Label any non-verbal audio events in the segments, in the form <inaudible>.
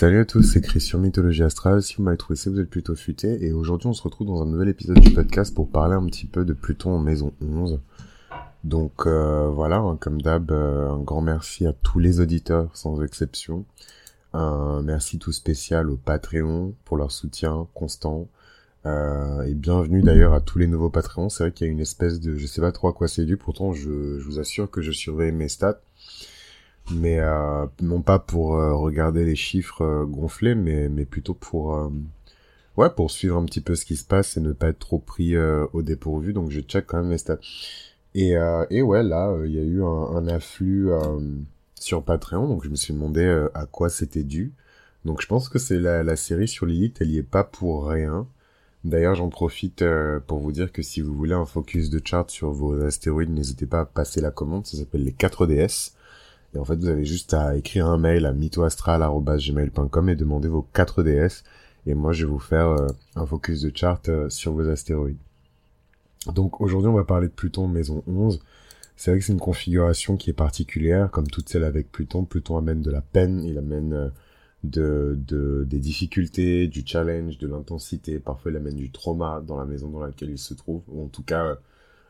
Salut à tous, c'est Christian Mythologie Astrale. Si vous m'avez trouvé ça, vous êtes plutôt futé. Et aujourd'hui, on se retrouve dans un nouvel épisode du podcast pour parler un petit peu de Pluton en maison 11. Donc euh, voilà, hein, comme d'hab, euh, un grand merci à tous les auditeurs, sans exception. Un merci tout spécial au Patreon pour leur soutien constant. Euh, et bienvenue d'ailleurs à tous les nouveaux Patreons. C'est vrai qu'il y a une espèce de... Je sais pas trop à quoi c'est dû, pourtant je vous assure que je surveille mes stats mais euh, non pas pour euh, regarder les chiffres euh, gonflés, mais, mais plutôt pour ouais pour suivre un petit peu ce qui se passe et ne pas être trop pris au dépourvu. Donc je check quand même mes stats. Et, et ouais là il y a eu un, un afflux sur Patreon, donc je me suis demandé à quoi c'était dû. Donc je pense que c'est la, la série sur Lilith, elle y est pas pour rien. D'ailleurs, j'en profite pour vous dire que si vous voulez un focus de chart sur vos astéroïdes, n'hésitez pas à passer la commande. Ça s'appelle les 4DS. Et en fait, vous avez juste à écrire un mail à mythoastral.gmail.com et demander vos 4 DS. Et moi, je vais vous faire euh, un focus de chart euh, sur vos astéroïdes. Donc aujourd'hui, on va parler de Pluton maison 11. C'est vrai que c'est une configuration qui est particulière, comme toutes celles avec Pluton. Pluton amène de la peine, il amène euh, de, de, des difficultés, du challenge, de l'intensité. Parfois, il amène du trauma dans la maison dans laquelle il se trouve, ou en tout cas,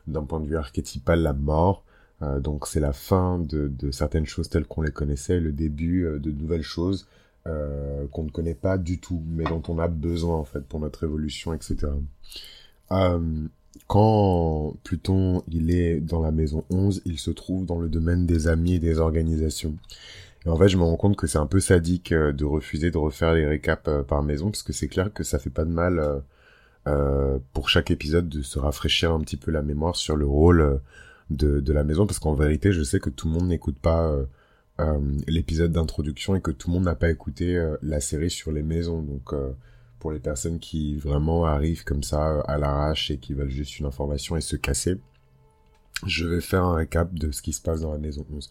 d'un point de vue archétypal, la mort. Euh, donc c'est la fin de, certaines choses telles qu'on les connaissait, le début euh, de nouvelles choses euh, qu'on ne connaît pas du tout, mais dont on a besoin en fait pour notre évolution, etc. quand Pluton il est dans la maison 11, il se trouve dans le domaine des amis et des organisations. Et en fait, je me rends compte que c'est un peu sadique de refuser de refaire les récaps par maison, parce que c'est clair que ça fait pas de mal pour chaque épisode de se rafraîchir un petit peu la mémoire sur le rôle de, de la maison parce qu'en vérité je sais que tout le monde n'écoute pas euh, euh, l'épisode d'introduction et que tout le monde n'a pas écouté euh, la série sur les maisons donc pour les personnes qui vraiment arrivent comme ça à l'arrache et qui veulent juste une information et se casser je vais faire un récap de ce qui se passe dans la maison 11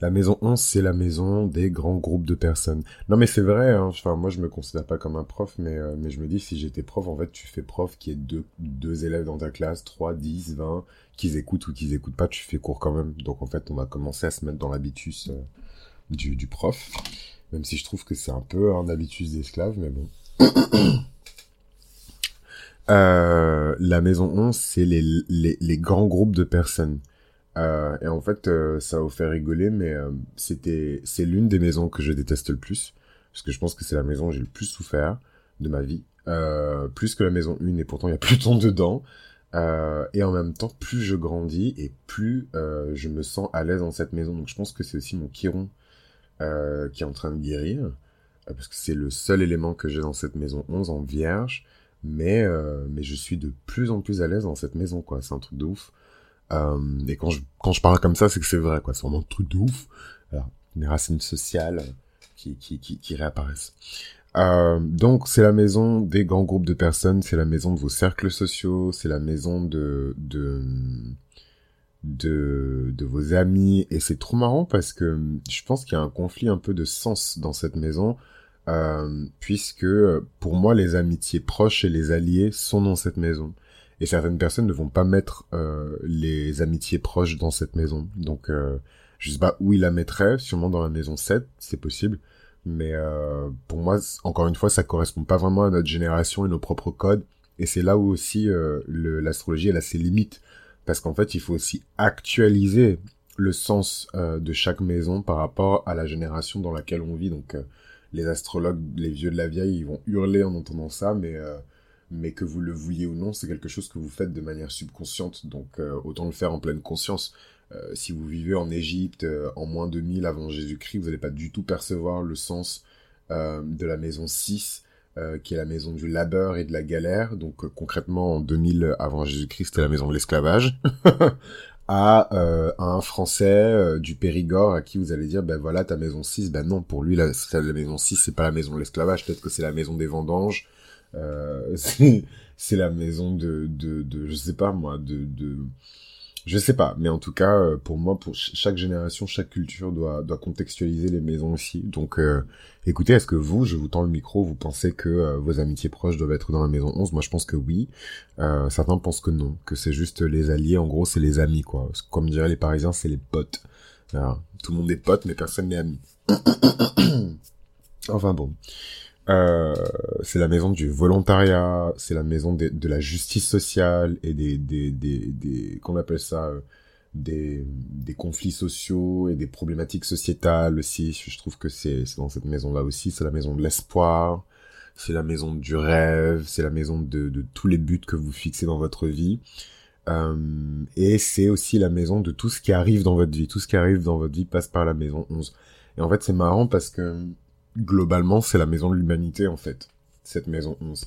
la maison 11, c'est la maison des grands groupes de personnes. Non, mais c'est vrai, hein. enfin, moi, je me considère pas comme un prof, mais, mais je me dis, si j'étais prof, en fait, tu fais prof qui est deux, deux élèves dans ta classe, 3, 10, 20, qu'ils écoutent ou qu'ils écoutent pas, tu fais cours quand même. Donc, en fait, on va commencer à se mettre dans l'habitus euh, du, prof. Même si je trouve que c'est un peu un habitus d'esclave, mais bon. <coughs> Euh, la maison 11, c'est les, les, grands groupes de personnes. Euh, et en fait, ça vous faire rigoler, mais c'était, c'est l'une des maisons que je déteste le plus, parce que je pense que c'est la maison où j'ai le plus souffert de ma vie, plus que la maison 1, et pourtant il y a plus de temps dedans. Et en même temps, plus je grandis et plus je me sens à l'aise dans cette maison. Donc je pense que c'est aussi mon Chiron qui est en train de guérir, parce que c'est le seul élément que j'ai dans cette maison 11 en vierge, mais mais je suis de plus en plus à l'aise dans cette maison, quoi. C'est un truc de ouf. Euh, et quand je, quand je parle comme ça, c'est que c'est vrai, quoi. C'est vraiment un truc de ouf. Alors, les racines sociales qui, qui, qui réapparaissent. Euh, donc c'est la maison des grands groupes de personnes, c'est la maison de vos cercles sociaux, c'est la maison de de de, de vos amis et c'est trop marrant parce que je pense qu'il y a un conflit un peu de sens dans cette maison euh, puisque pour moi les amitiés proches et les alliés sont dans cette maison et certaines personnes ne vont pas mettre euh, les amitiés proches dans cette maison. Donc, euh, je sais pas où il la mettrait, sûrement dans la maison 7, c'est possible. Mais euh, pour moi, encore une fois, ça correspond pas vraiment à notre génération et nos propres codes. Et c'est là où aussi euh, l'astrologie, elle a ses limites. Parce qu'en fait, il faut aussi actualiser le sens euh, de chaque maison par rapport à la génération dans laquelle on vit. Donc, les astrologues, les vieux de la vieille, ils vont hurler en entendant ça, mais mais que vous le vouliez ou non, c'est quelque chose que vous faites de manière subconsciente, donc autant le faire en pleine conscience. Euh, si vous vivez en Égypte euh, en moins de 1000 avant Jésus-Christ, vous n'allez pas du tout percevoir le sens de la maison 6, qui est la maison du labeur et de la galère. Donc concrètement, en 2000 avant Jésus-Christ, c'était la maison de l'esclavage. <laughs> à, un Français du Périgord à qui vous allez dire, ben voilà, ta maison 6, ben non, pour lui, la, maison 6, c'est pas la maison de l'esclavage, peut-être que c'est la maison des vendanges, euh, <laughs> c'est la maison de, de, de, je sais pas moi, de, de, je sais pas, mais en tout cas, euh, pour moi, pour chaque génération, chaque culture doit, doit contextualiser les maisons aussi. Donc, euh, écoutez, est-ce que vous, je vous tends le micro, vous pensez que vos amitiés proches doivent être dans la maison 11 Moi, je pense que oui. certains pensent que non, que c'est juste les alliés. En gros, c'est les amis, quoi. Comme diraient les Parisiens, c'est les potes. tout le monde est pote, mais personne n'est ami. <coughs> Enfin bon. Euh, c'est la maison du volontariat, c'est la maison de, la justice sociale et des, des, des, des qu'on appelle ça, euh, des, des conflits sociaux et des problématiques sociétales aussi. Je trouve que c'est dans cette maison-là aussi. C'est la maison de l'espoir, c'est la maison du rêve, c'est la maison de, de, tous les buts que vous fixez dans votre vie. Euh, et c'est aussi la maison de tout ce qui arrive dans votre vie. Tout ce qui arrive dans votre vie passe par la maison 11. Et en fait, c'est marrant parce que globalement, c'est la maison de l'humanité, en fait, cette maison 11.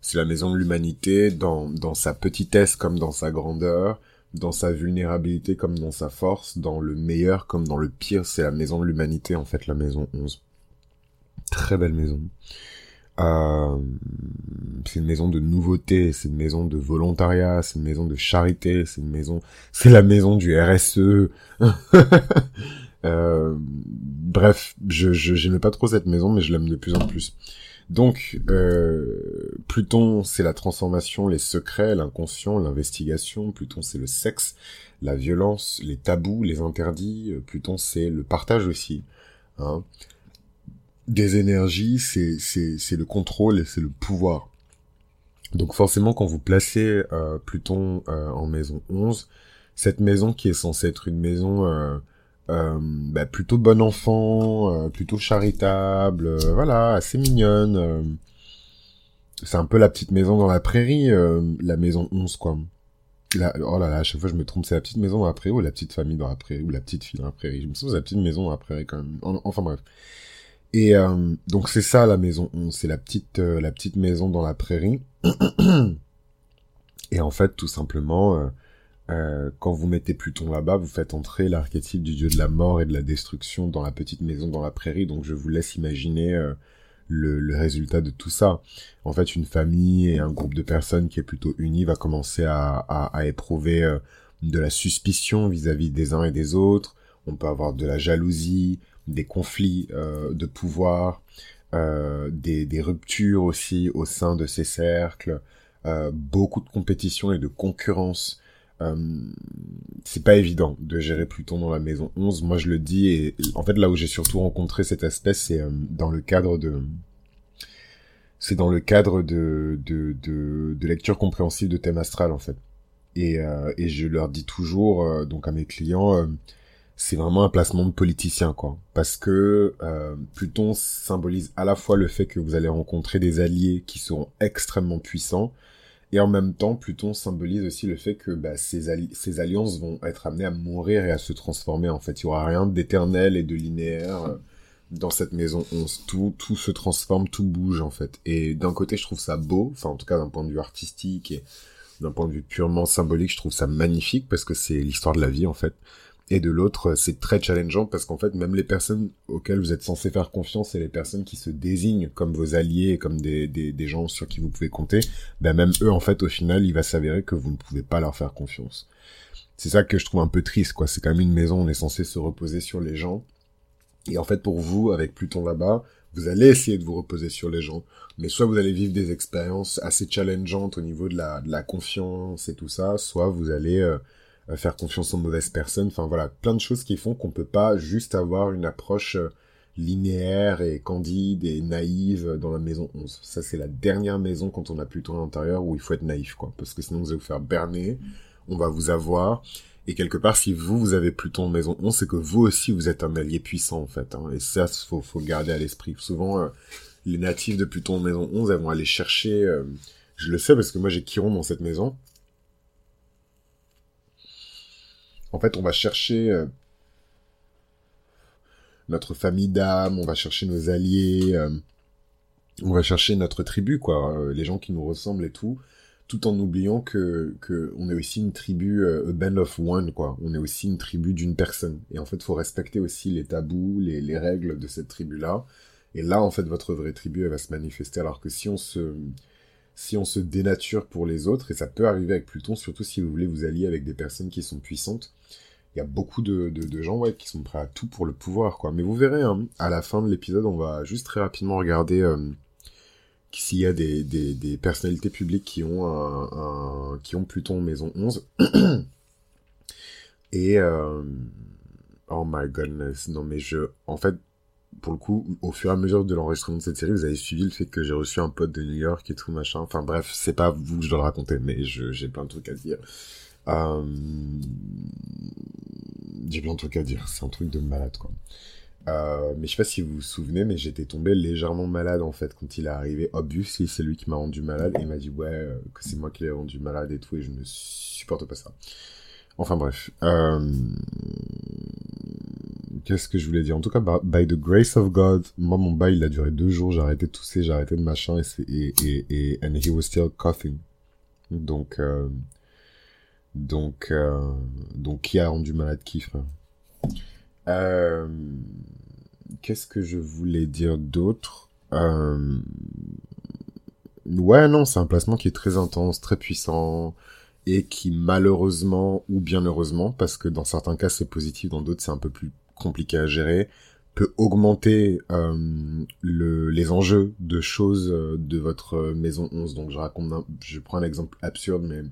C'est la maison de l'humanité dans, dans sa petitesse comme dans sa grandeur, dans sa vulnérabilité comme dans sa force, dans le meilleur comme dans le pire. C'est la maison de l'humanité, en fait, la maison 11. Très belle maison. Euh, c'est une maison de nouveauté, c'est une maison de volontariat, c'est une maison de charité, c'est une maison, c'est la maison du RSE. <laughs> euh, bref, je j'aimais pas trop cette maison, mais je l'aime de plus en plus. Donc, euh, Pluton, c'est la transformation, les secrets, l'inconscient, l'investigation. Pluton, c'est le sexe, la violence, les tabous, les interdits. Pluton, c'est le partage aussi. Hein des énergies, c'est le contrôle et c'est le pouvoir. Donc forcément, quand vous placez euh, Pluton euh, en maison 11, cette maison qui est censée être une maison euh, euh bah, plutôt bon enfant, plutôt charitable, voilà, assez mignonne. c'est un peu la petite maison dans la prairie, la maison 11, quoi. La, oh là là, à chaque fois je me trompe, c'est la petite maison dans la prairie ou la petite famille dans la prairie ou la petite fille dans la prairie? Je me souviens c'est la petite maison dans la prairie quand même. enfin bref. Et euh, donc c'est ça la maison c'est la petite euh, la petite maison dans la prairie. <clears throat> Et en fait, tout simplement, euh, euh, quand vous mettez Pluton là-bas, vous faites entrer l'archétype du dieu de la mort et de la destruction dans la petite maison dans la prairie. Donc je vous laisse imaginer le, le, résultat de tout ça. En fait, une famille et un groupe de personnes qui est plutôt uni va commencer à, éprouver de la suspicion vis-à-vis -vis des uns et des autres. On peut avoir de la jalousie, des conflits euh, de pouvoir, euh, des, ruptures aussi au sein de ces cercles, euh, beaucoup de compétition et de concurrence. Euh, c'est pas évident de gérer Pluton dans la maison 11. Moi, je le dis, et en fait, là où j'ai surtout rencontré cet aspect, c'est euh, dans le cadre de... C'est dans le cadre de, de, de, lecture compréhensive de thème astral, en fait. Et, euh, et je leur dis toujours, donc à mes clients, c'est vraiment un placement de politicien, quoi. Parce que Pluton symbolise à la fois le fait que vous allez rencontrer des alliés qui seront extrêmement puissants, et en même temps, Pluton symbolise aussi le fait que bah, ces, ces alliances vont être amenées à mourir et à se transformer. En fait, il y aura rien d'éternel et de linéaire euh, dans cette maison 11. Tout, tout se transforme, tout bouge, en fait. Et d'un côté, je trouve ça beau, enfin, en tout cas, d'un point de vue artistique et d'un point de vue purement symbolique, je trouve ça magnifique parce que c'est l'histoire de la vie, en fait. Et de l'autre, c'est très challengeant parce qu'en fait, même les personnes auxquelles vous êtes censé faire confiance et les personnes qui se désignent comme vos alliés, comme des, des, des gens sur qui vous pouvez compter, ben même eux, en fait, au final, il va s'avérer que vous ne pouvez pas leur faire confiance. C'est ça que je trouve un peu triste, quoi. C'est quand même une maison, on est censé se reposer sur les gens. Et en fait, pour vous, avec Pluton là-bas, vous allez essayer de vous reposer sur les gens. Mais soit vous allez vivre des expériences assez challengeantes au niveau de la, de la confiance et tout ça, soit vous allez... Euh, faire confiance aux mauvaises personnes. Enfin voilà, plein de choses qui font qu'on peut pas juste avoir une approche euh, linéaire et candide et naïve dans la maison 11. Ça, c'est la dernière maison quand on a plutôt à l'intérieur où il faut être naïf, quoi. Parce que sinon, vous allez vous faire berner, on va vous avoir. Et quelque part, si vous, vous avez Pluton en maison 11, c'est que vous aussi, vous êtes un allié puissant, en fait. Hein. Et ça, faut, faut garder à l'esprit. Souvent, euh, les natifs de Pluton en maison 11, elles vont aller chercher... Euh, je le sais parce que moi, j'ai Chiron dans cette maison. En fait, on va chercher euh, notre famille d'âme, on va chercher nos alliés, euh, on va chercher notre tribu, quoi, euh, les gens qui nous ressemblent et tout, tout en oubliant que, on est aussi une tribu, a band of one, quoi. On est aussi une tribu d'une personne. Et en fait, faut respecter aussi les tabous, les, les règles de cette tribu-là. Et là, en fait, votre vraie tribu, elle va se manifester. Alors que si on se, si on se dénature pour les autres, et ça peut arriver avec Pluton, surtout si vous voulez vous allier avec des personnes qui sont puissantes, il y a beaucoup de, gens ouais, qui sont prêts à tout pour le pouvoir. quoi. Mais vous verrez, hein, à la fin de l'épisode, on va juste très rapidement regarder euh, s'il y a des, personnalités publiques qui ont, un, qui ont Pluton maison 11. et... Euh, oh my goodness, non mais je... En fait, pour le coup, au fur et à mesure de l'enregistrement de cette série, vous avez suivi le fait que j'ai reçu un pote de New York et tout machin. Enfin bref, c'est pas vous que je dois le raconter, mais j'ai plein de trucs à dire. Euh... J'ai plein de trucs à dire. C'est un truc de malade, quoi. Euh, mais je sais pas si vous vous souvenez, mais j'étais tombé légèrement malade en fait quand il est arrivé. Obviously, c'est lui qui m'a rendu malade et il m'a dit ouais euh, que c'est moi qui l'ai rendu malade et tout et je ne supporte pas ça. Enfin bref. Euh... Qu'est-ce que je voulais dire? En tout cas, by the grace of God, moi mon bail il a duré deux jours. J'ai arrêté de tousser, j'ai arrêté de machin et et et et and he was still coughing. Donc euh... donc euh... donc qui a rendu malade qui frère? Euh, Qu'est-ce que je voulais dire d'autre? Euh... Ouais, non, c'est un placement qui est très intense, très puissant, et qui malheureusement, ou bien heureusement, parce que dans certains cas c'est positif, dans d'autres c'est un peu plus compliqué à gérer, peut augmenter euh, le, les enjeux de choses euh, de votre maison 11. Donc je raconte, je prends un exemple absurde, mais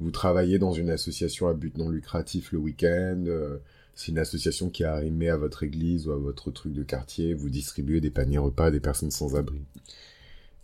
vous travaillez dans une association à but non lucratif le week-end, euh, c'est une association qui a arrimé à votre église ou à votre truc de quartier, vous distribuez des paniers repas à des personnes sans abri.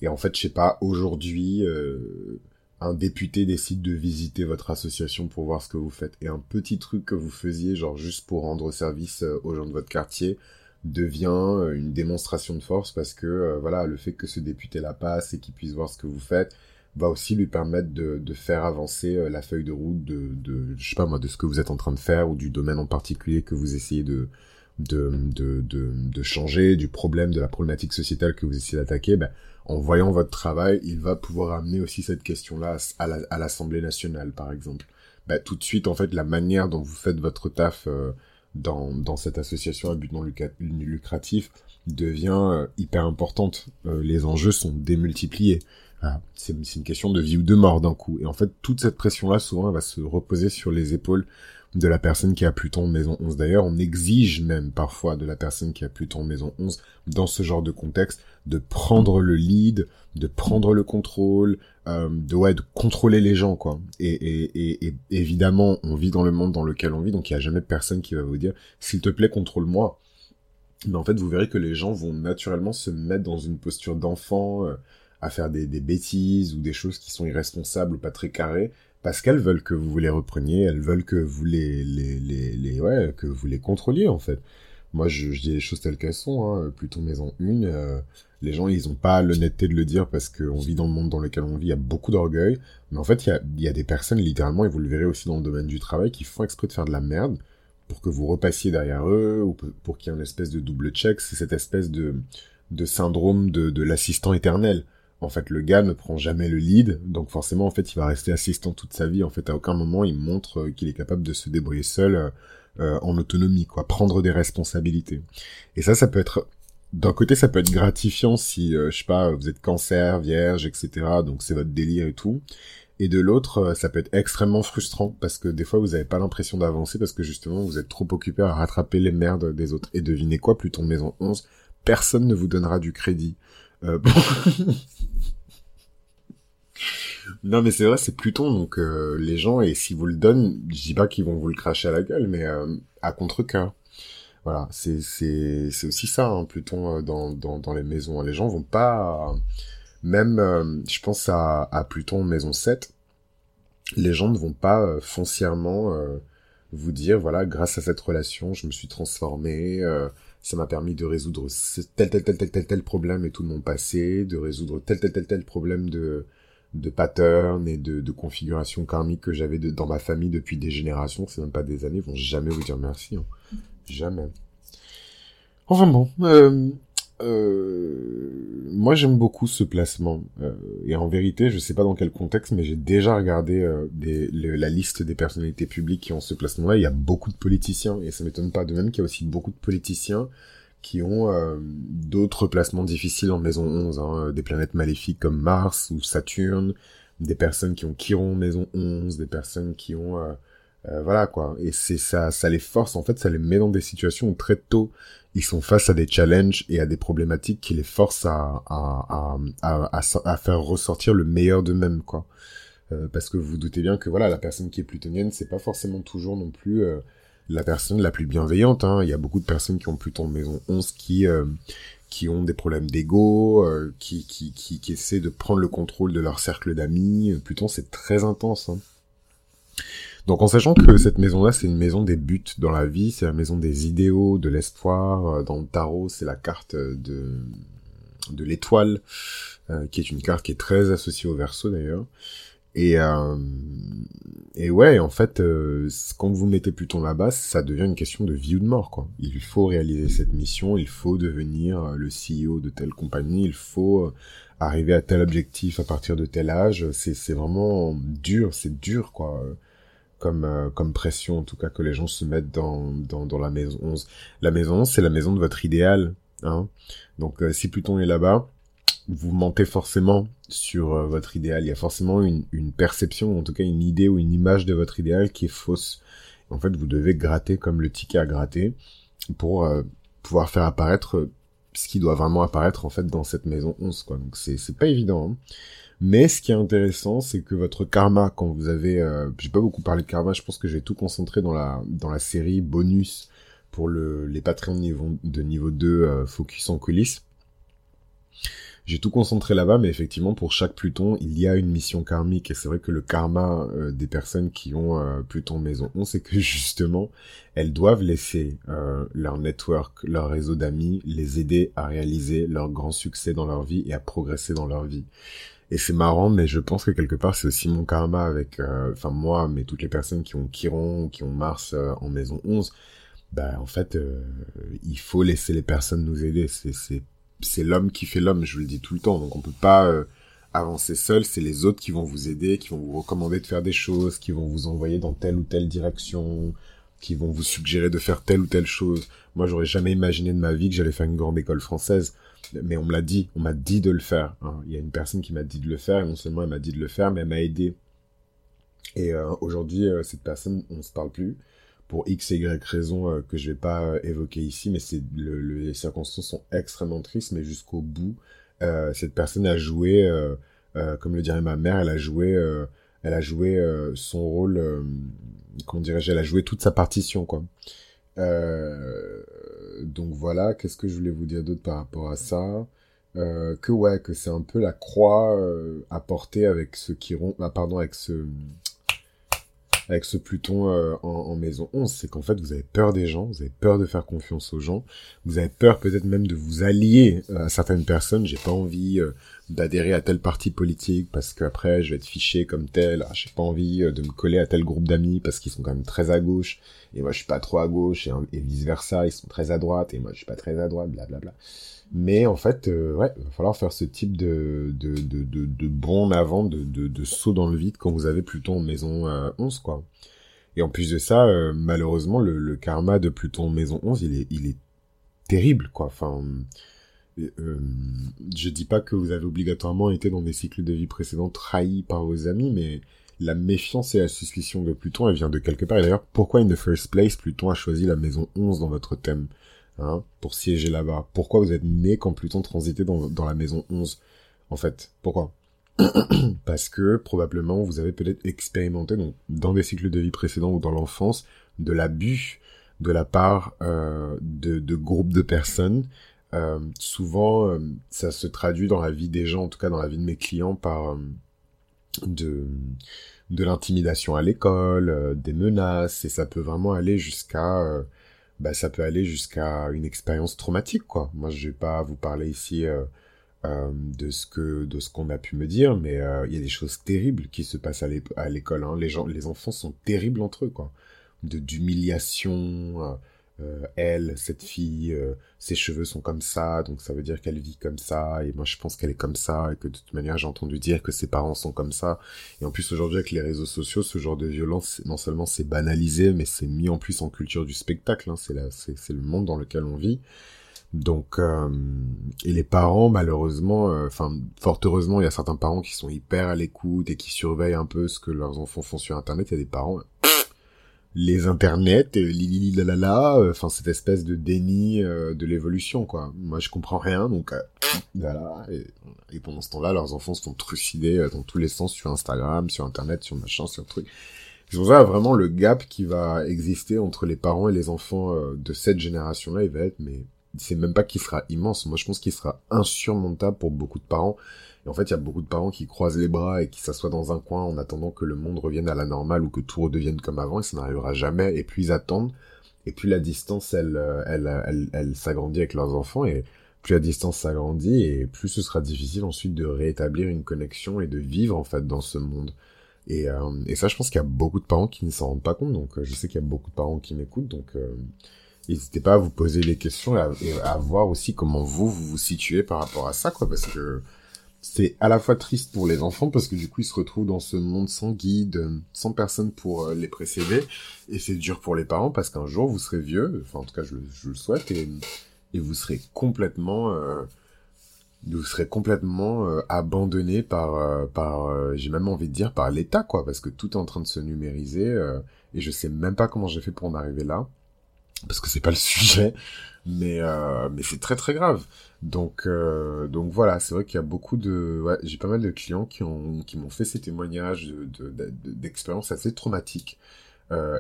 Et en fait, je sais pas, aujourd'hui, euh, un député décide de visiter votre association pour voir ce que vous faites. Et un petit truc que vous faisiez, genre juste pour rendre service euh, aux gens de votre quartier, devient euh, une démonstration de force parce que, voilà, le fait que ce député-là passe et qu'il puisse voir ce que vous faites, va aussi lui permettre de, faire avancer euh, la feuille de route de, de, je sais pas moi, de ce que vous êtes en train de faire ou du domaine en particulier que vous essayez de, de, de, de, de changer, du problème, de la problématique sociétale que vous essayez d'attaquer, ben, en voyant votre travail, il va pouvoir amener aussi cette question-là à l'Assemblée nationale, par exemple. Ben, tout de suite, en fait, la manière dont vous faites votre taf euh, dans, dans cette association à but non lucratif devient euh, hyper importante. les enjeux sont démultipliés. Ah, c'est une question de vie ou de mort d'un coup. Et en fait, toute cette pression-là, souvent, elle va se reposer sur les épaules de la personne qui a Pluton maison 11. D'ailleurs, on exige même parfois de la personne qui a Pluton maison 11, dans ce genre de contexte, de prendre le lead, de prendre le contrôle, euh, de, ouais, de contrôler les gens, quoi. Et, et, et, évidemment, on vit dans le monde dans lequel on vit, donc il n'y a jamais personne qui va vous dire, s'il te plaît, contrôle-moi. Mais en fait, vous verrez que les gens vont naturellement se mettre dans une posture d'enfant, euh, à faire des, des, bêtises ou des choses qui sont irresponsables ou pas très carrées parce qu'elles veulent que vous les repreniez, elles veulent que vous les, les, les, ouais, que vous les contrôliez en fait. Moi, je, dis les choses telles qu'elles sont, hein, plutôt maison une. Euh, les gens, ils ont pas l'honnêteté de le dire parce qu'on vit dans le monde dans lequel on vit, il y a beaucoup d'orgueil. Mais en fait, il y a, y a des personnes, littéralement, et vous le verrez aussi dans le domaine du travail, qui font exprès de faire de la merde pour que vous repassiez derrière eux ou pour qu'il y ait une espèce de double check. C'est cette espèce de, de syndrome de, de l'assistant éternel en fait, le gars ne prend jamais le lead, donc forcément, en fait, il va rester assistant toute sa vie. En fait, à aucun moment, il montre euh, qu'il est capable de se débrouiller seul euh, euh, en autonomie, quoi, prendre des responsabilités. Et ça, ça peut être d'un côté, ça peut être gratifiant si, je sais pas, vous êtes cancer, vierge, etc. Donc c'est votre délire et tout. Et de l'autre, ça peut être extrêmement frustrant parce que des fois, vous n'avez pas l'impression d'avancer parce que justement, vous êtes trop occupé à rattraper les merdes des autres. Et devinez quoi, Pluton maison 11, personne ne vous donnera du crédit. Euh, <laughs> non mais c'est vrai, c'est Pluton, donc euh, les gens, et si vous le donnent, je dis pas qu'ils vont vous le cracher à la gueule, mais euh, à contre-cœur. Voilà, c'est c'est c'est aussi ça, hein, Pluton dans, dans dans les maisons. Les gens vont pas, même, je pense à à Pluton maison 7, les gens ne vont pas foncièrement vous dire voilà, grâce à cette relation, je me suis transformé ça m'a permis de résoudre tel, tel, tel, tel, tel, tel problème et tout de mon passé, de résoudre tel, tel, tel, tel problème de, de pattern et de, de configuration karmique que j'avais dans ma famille depuis des générations, c'est même pas des années, vont jamais vous dire merci. Hein. Jamais. Enfin bon, euh, euh, moi j'aime beaucoup ce placement euh, et en vérité je sais pas dans quel contexte mais j'ai déjà regardé euh, des, la liste des personnalités publiques qui ont ce placement là il y a beaucoup de politiciens et ça m'étonne pas de même qu'il y a aussi beaucoup de politiciens qui ont euh, d'autres placements difficiles en maison 11 hein, des planètes maléfiques comme Mars ou Saturne des personnes qui ont Chiron maison 11 des personnes qui ont euh, voilà quoi. Et c'est ça, ça les force en fait, ça les met dans des situations où très tôt ils sont face à des challenges et à des problématiques qui les forcent à faire ressortir le meilleur d'eux-mêmes quoi. Euh, parce que vous, vous doutez bien que voilà, la personne qui est plutonienne, c'est pas forcément toujours non plus euh, la personne la plus bienveillante. Hein. Il y a beaucoup de personnes qui ont Pluton maison 11 qui euh, qui ont des problèmes d'ego, euh, qui, qui, qui, qui essaient de prendre le contrôle de leur cercle d'amis. Pluton, c'est très intense. Hein. Donc en sachant que cette maison-là, c'est une maison des buts dans la vie, c'est la maison des idéaux, de l'espoir. Euh, dans le tarot, c'est la carte de, de l'étoile, qui est une carte qui est très associée au verso d'ailleurs. Et, euh, et ouais, en fait, euh, quand vous mettez Pluton là-bas, ça devient une question de vie ou de mort, quoi. Il faut réaliser cette mission, il faut devenir euh, le CEO de telle compagnie, il faut euh, arriver à tel objectif à partir de tel âge. C'est, vraiment dur, c'est dur, quoi. Comme, comme pression, en tout cas, que les gens se mettent dans, dans, dans la maison 11. La maison 11, c'est la maison de votre idéal, hein. Donc, si Pluton est là-bas, vous mentez forcément sur euh, votre idéal. Il y a forcément une, une, perception, en tout cas une idée ou une image de votre idéal qui est fausse. En fait, vous devez gratter comme le ticket à gratter pour euh, pouvoir faire apparaître ce qui doit vraiment apparaître en fait dans cette maison 11. Quoi. Donc c'est c'est pas évident. Hein. Mais ce qui est intéressant, c'est que votre karma, quand vous avez, euh, j'ai pas beaucoup parlé de karma, je pense que j'ai tout concentré dans la dans la série bonus pour le les Patreons niveau, de niveau 2 euh, focus en coulisses j'ai tout concentré là-bas, mais effectivement, pour chaque Pluton, il y a une mission karmique. Et c'est vrai que le karma euh, des personnes qui ont euh, Pluton maison 11, c'est que <laughs> justement, elles doivent laisser euh, leur network, leur réseau d'amis, les aider à réaliser leur grand succès dans leur vie et à progresser dans leur vie. Et c'est marrant, mais je pense que quelque part, c'est aussi mon karma avec, enfin moi, mais toutes les personnes qui ont Chiron qui ont Mars en maison 11. Bah, en fait, il faut laisser les personnes nous aider. C'est c'est l'homme qui fait l'homme, je vous le dis tout le temps. Donc on peut pas euh, avancer seul, c'est les autres qui vont vous aider, qui vont vous recommander de faire des choses, qui vont vous envoyer dans telle ou telle direction, qui vont vous suggérer de faire telle ou telle chose. Moi, j'aurais jamais imaginé de ma vie que j'allais faire une grande école française, mais on me l'a dit, on m'a dit de le faire. Hein. Il y a une personne qui m'a dit de le faire, et non seulement elle m'a dit de le faire, mais elle m'a aidé. Et euh, aujourd'hui, euh, cette personne, on se parle plus pour x et y raison euh, que je vais pas euh, évoquer ici, mais c'est le, les circonstances sont extrêmement tristes, mais jusqu'au bout, euh, cette personne a joué, comme le dirait ma mère, elle a joué, elle a joué son rôle, comment dirais-je, elle a joué toute sa partition, quoi. donc voilà, qu'est-ce que je voulais vous dire d'autre par rapport à ça? Que ouais, que c'est un peu la croix à porter avec ce qui ah, pardon, avec ce avec ce Pluton euh, en, maison 11, c'est qu'en fait, vous avez peur des gens, vous avez peur de faire confiance aux gens, vous avez peur peut-être même de vous allier à certaines personnes. J'ai pas envie euh, d'adhérer à tel parti politique parce qu'après, je vais être fiché comme tel. Ah, j'ai pas envie de me coller à tel groupe d'amis parce qu'ils sont quand même très à gauche et moi, je suis pas trop à gauche et, vice versa, ils sont très à droite et moi, je suis pas très à droite, blablabla. Bla, bla. Mais en fait, euh, ouais, il va falloir faire ce type de, de, de, de, de bond en avant, de, de, de saut dans le vide quand vous avez Pluton en maison euh, 11, quoi. Et en plus de ça, euh, malheureusement, le, le, karma de Pluton en maison 11, il est, il est terrible, quoi. Enfin, euh, je dis pas que vous avez obligatoirement été dans des cycles de vie précédents trahis par vos amis, mais la méfiance et la suspicion de Pluton, elle vient de quelque part. Et d'ailleurs, pourquoi in the first place, Pluton a choisi la maison 11 dans votre thème hein, pour siéger là-bas? Pourquoi vous êtes né quand Pluton transitait dans, dans la maison 11 En fait, pourquoi? <clears throat> Parce que probablement vous avez peut-être expérimenté donc, dans des cycles de vie précédents ou dans l'enfance de l'abus de la part euh, de, de, groupes de personnes. Euh, souvent, euh, ça se traduit dans la vie des gens, en tout cas dans la vie de mes clients, par euh, de, de l'intimidation à l'école, des menaces, et ça peut vraiment aller jusqu'à bah, ça peut aller jusqu'à une expérience traumatique, quoi. Moi, je vais pas vous parler ici de ce que de ce qu'on a pu me dire, mais il y a des choses terribles qui se passent à l'école. Hein. Les gens, les enfants sont terribles entre eux, quoi. De d'humiliation, euh, elle, cette fille, euh, ses cheveux sont comme ça, donc ça veut dire qu'elle vit comme ça, et moi je pense qu'elle est comme ça, et que de toute manière j'ai entendu dire que ses parents sont comme ça. Et en plus aujourd'hui avec les réseaux sociaux, ce genre de violence, non seulement c'est banalisé, mais c'est mis en plus en culture du spectacle, hein, c'est c'est le monde dans lequel on vit. Donc, euh, et les parents, malheureusement, enfin, fort heureusement, il y a certains parents qui sont hyper à l'écoute et qui surveillent un peu ce que leurs enfants font sur Internet. Il y a des parents, les internets, euh, li la la la, euh, enfin cette espèce de déni euh, de l'évolution quoi. Moi je comprends rien donc voilà et, pendant ce temps-là leurs enfants se font trucider dans tous les sens sur Instagram, sur internet, sur machin, sur truc. Pour ça vraiment le gap qui va exister entre les parents et les enfants euh, de cette génération-là, il va être, mais c'est même pas qu'il sera immense. Moi, je pense qu'il sera insurmontable pour beaucoup de parents. Et en fait, il y a beaucoup de parents qui croisent les bras et qui s'assoient dans un coin en attendant que le monde revienne à la normale ou que tout redevienne comme avant, et ça n'arrivera jamais. Et puis ils attendent. Et puis la distance, elle, euh, elle, elle, elle, s'agrandit avec leurs enfants. Et plus la distance s'agrandit, et plus ce sera difficile ensuite de rétablir une connexion et de vivre en fait dans ce monde. Et, euh, et ça, je pense qu'il y a beaucoup de parents qui ne s'en rendent pas compte. Donc, euh, je sais qu'il y a beaucoup de parents qui m'écoutent. Donc, euh, n'hésitez pas à vous poser les questions et à, voir aussi comment vous, vous vous situez par rapport à ça, quoi. Parce que c'est à la fois triste pour les enfants parce que du coup, ils se retrouvent dans ce monde sans guide, sans personne pour les précéder. Et c'est dur pour les parents parce qu'un jour, vous serez vieux. Enfin, en tout cas, je, le souhaite. Et, vous serez complètement vous serez complètement euh, abandonné par, euh, par euh, j'ai même envie de dire, par l'État, quoi, parce que tout est en train de se numériser, et je sais même pas comment j'ai fait pour en arriver là, parce que c'est pas le sujet, mais, mais c'est très très grave. Donc, donc voilà, c'est vrai qu'il y a beaucoup de, j'ai pas mal de clients qui ont, qui m'ont fait ces témoignages d'expériences de, de, assez traumatiques.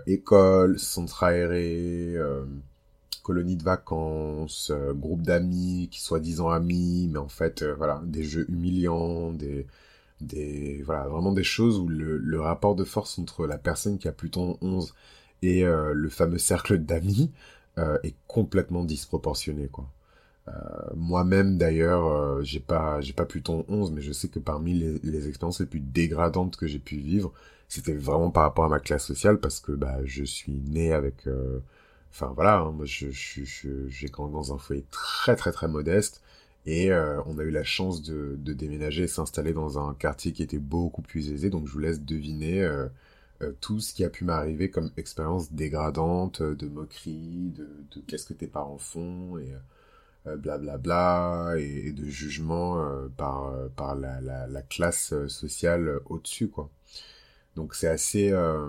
école, centre aéré, colonies de vacances, euh, groupe d'amis qui soi-disant amis, mais en fait, euh, voilà, des jeux humiliants, des, des, voilà, vraiment des choses où le, le, rapport de force entre la personne qui a Pluton 11 et euh, le fameux cercle d'amis est complètement disproportionné, quoi. Moi-même, d'ailleurs, j'ai pas, j'ai pas Pluton 11, mais je sais que parmi les, expériences les plus dégradantes que j'ai pu vivre, c'était vraiment par rapport à ma classe sociale, parce que bah, je suis né avec Enfin voilà, hein, moi je, j'ai quand dans un foyer très très très modeste et euh, on a eu la chance de, de déménager et s'installer dans un quartier qui était beaucoup plus aisé. Donc je vous laisse deviner euh, euh, tout ce qui a pu m'arriver comme expérience dégradante, de moquerie, de, qu'est-ce que tes parents font et blablabla bla, bla, et, de jugement par, par la, la, la classe sociale au-dessus quoi. Donc c'est assez... Euh,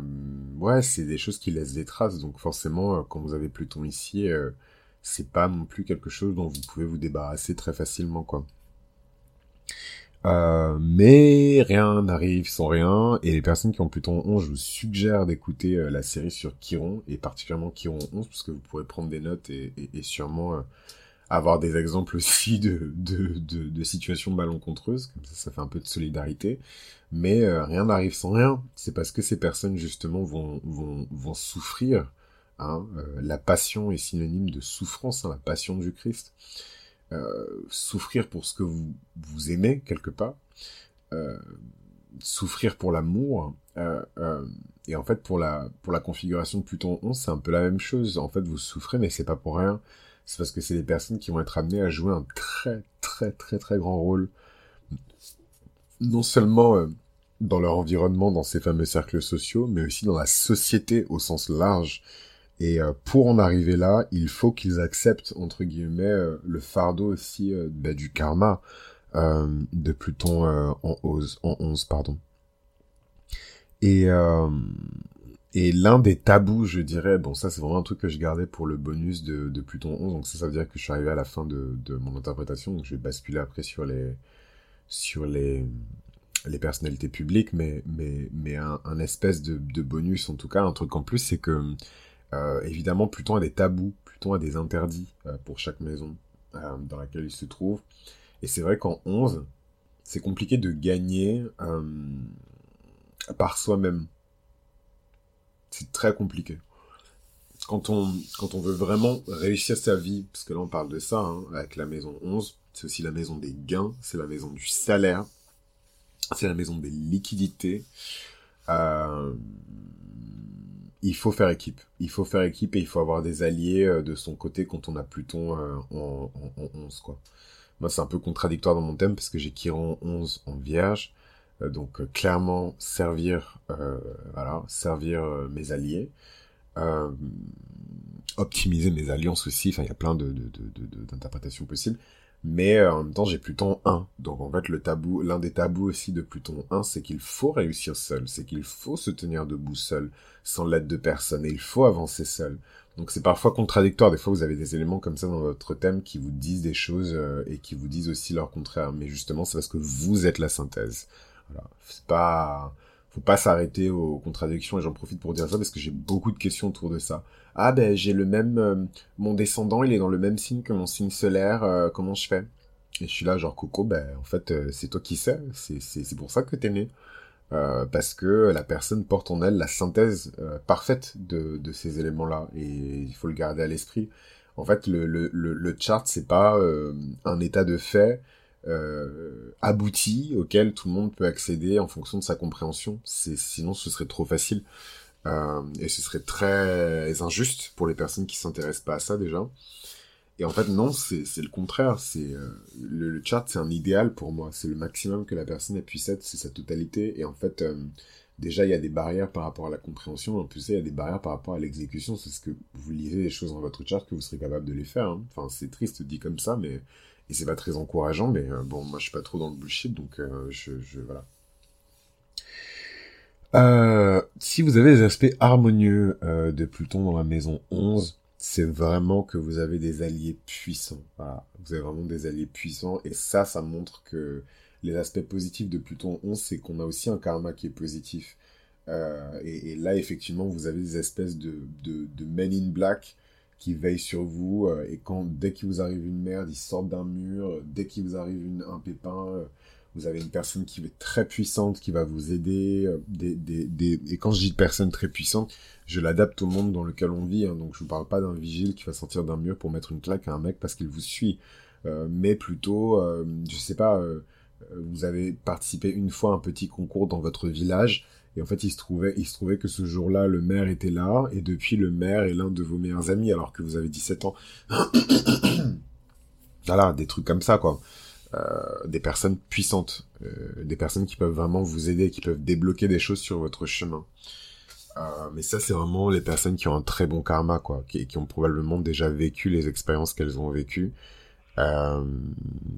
ouais, c'est des choses qui laissent des traces. Donc forcément, euh, quand vous avez Pluton ici, euh, c'est pas non plus quelque chose dont vous pouvez vous débarrasser très facilement, quoi. Mais rien n'arrive sans rien, et les personnes qui ont Pluton 11, je vous suggère d'écouter la série sur Chiron, et particulièrement Chiron 11, parce que vous pourrez prendre des notes et, sûrement avoir des exemples aussi de, de, de, de situations malencontreuses, comme ça ça fait un peu de solidarité mais euh, rien n'arrive sans rien. C'est parce que ces personnes justement vont, vont, vont souffrir. Hein. Euh, la passion est synonyme de souffrance, hein, la passion du Christ. Euh, souffrir pour ce que vous, vous aimez quelque part. souffrir pour l'amour. et en fait, pour la, pour la configuration Pluton 11, c'est un peu la même chose. En fait, vous souffrez, mais c'est pas pour rien. C'est parce que c'est des personnes qui vont être amenées à jouer un très, très, très, très grand rôle non seulement euh, dans leur environnement, dans ces fameux cercles sociaux, mais aussi dans la société au sens large. Et euh, pour en arriver là, il faut qu'ils acceptent, entre guillemets, euh, le fardeau aussi bah, du karma de Pluton en, 11, en 11, pardon. Et, et l'un des tabous, je dirais, bon ça c'est vraiment un truc que je gardais pour le bonus de, de Pluton 11, donc ça, ça veut dire que je suis arrivé à la fin de, de mon interprétation, donc je vais basculer après sur les, sur les, les personnalités publiques, mais, mais, mais un, un espèce de, de, bonus, en tout cas, un truc en plus, c'est que, euh, évidemment, Pluton a des tabous, Pluton a des interdits euh, pour chaque maison euh, dans laquelle il se trouve. Et c'est vrai qu'en 11, c'est compliqué de gagner euh, par soi-même. C'est très compliqué. Quand on, quand on veut vraiment réussir sa vie, parce que là on parle de ça, hein, avec la maison 11, c'est aussi la maison des gains, c'est la maison du salaire, c'est la maison des liquidités. Euh, il faut faire équipe. Il faut faire équipe et il faut avoir des alliés euh, de son côté quand on a Pluton euh, en, en, en 11, quoi. Moi, c'est un peu contradictoire dans mon thème parce que j'ai Chiron 11 en vierge. donc, clairement, servir, voilà, servir mes alliés. optimiser mes alliances aussi. Enfin, il y a plein de, d'interprétations possibles mais euh, en même temps j'ai Pluton 1. Donc en fait le tabou, l'un des tabous aussi de Pluton 1, c'est qu'il faut réussir seul, c'est qu'il faut se tenir debout seul, sans l'aide de personne, et il faut avancer seul. Donc c'est parfois contradictoire, des fois vous avez des éléments comme ça dans votre thème qui vous disent des choses euh, et qui vous disent aussi leur contraire, mais justement c'est parce que vous êtes la synthèse. Voilà, c'est pas faut pas s'arrêter aux contradictions et j'en profite pour dire ça parce que j'ai beaucoup de questions autour de ça. Ah ben j'ai le même euh, mon descendant, il est dans le même signe que mon signe solaire, euh, comment je fais? Et je suis là genre Coco, ben en fait euh, c'est toi qui sais, c'est c'est pour ça que t'es né. parce que la personne porte en elle la synthèse parfaite de, de ces éléments-là et il faut le garder à l'esprit. En fait, le, le, le, le chart, c'est pas un état de fait euh, abouti auquel tout le monde peut accéder en fonction de sa compréhension. Sinon ce serait trop facile euh, et ce serait très injuste pour les personnes qui s'intéressent pas à ça déjà. Et en fait non, c'est le contraire. C'est euh, le, chart, c'est un idéal pour moi. C'est le maximum que la personne puisse être, c'est sa totalité. Et en fait, déjà il y a des barrières par rapport à la compréhension. En plus, il y a des barrières par rapport à l'exécution. C'est ce que vous lisez des choses dans votre chart que vous serez capable de les faire. Hein. Enfin, c'est triste dit comme ça, mais et c'est pas très encourageant, mais euh, bon, moi je suis pas trop dans le bullshit, donc euh, je, voilà. Euh, si vous avez des aspects harmonieux de Pluton dans la maison 11, c'est vraiment que vous avez des alliés puissants. Voilà. Vous avez vraiment des alliés puissants, et ça, ça montre que les aspects positifs de Pluton 11, c'est qu'on a aussi un karma qui est positif. Et, et, là, effectivement, vous avez des espèces de, de, de men in black qui veillent sur vous euh, et quand dès qu'il vous arrive une merde, ils sortent d'un mur, dès qu'il vous arrive un pépin, euh, vous avez une personne qui est très puissante qui va vous aider. Euh, des, des, des... Et quand je dis personne très puissante, je l'adapte au monde dans lequel on vit. Hein, donc je ne parle pas d'un vigile qui va sortir d'un mur pour mettre une claque à un mec parce qu'il vous suit, mais plutôt, je sais pas, vous avez participé une fois à un petit concours dans votre village et en fait, il se trouvait, il se trouvait que ce jour-là, le maire était là, et depuis, le maire est l'un de vos meilleurs amis, alors que vous avez 17 ans. <coughs> voilà, des trucs comme ça, quoi. Euh, des personnes puissantes, euh, des personnes qui peuvent vraiment vous aider, qui peuvent débloquer des choses sur votre chemin. Euh, mais ça, c'est vraiment les personnes qui ont un très bon karma, quoi, qui, qui ont probablement déjà vécu les expériences qu'elles ont vécues.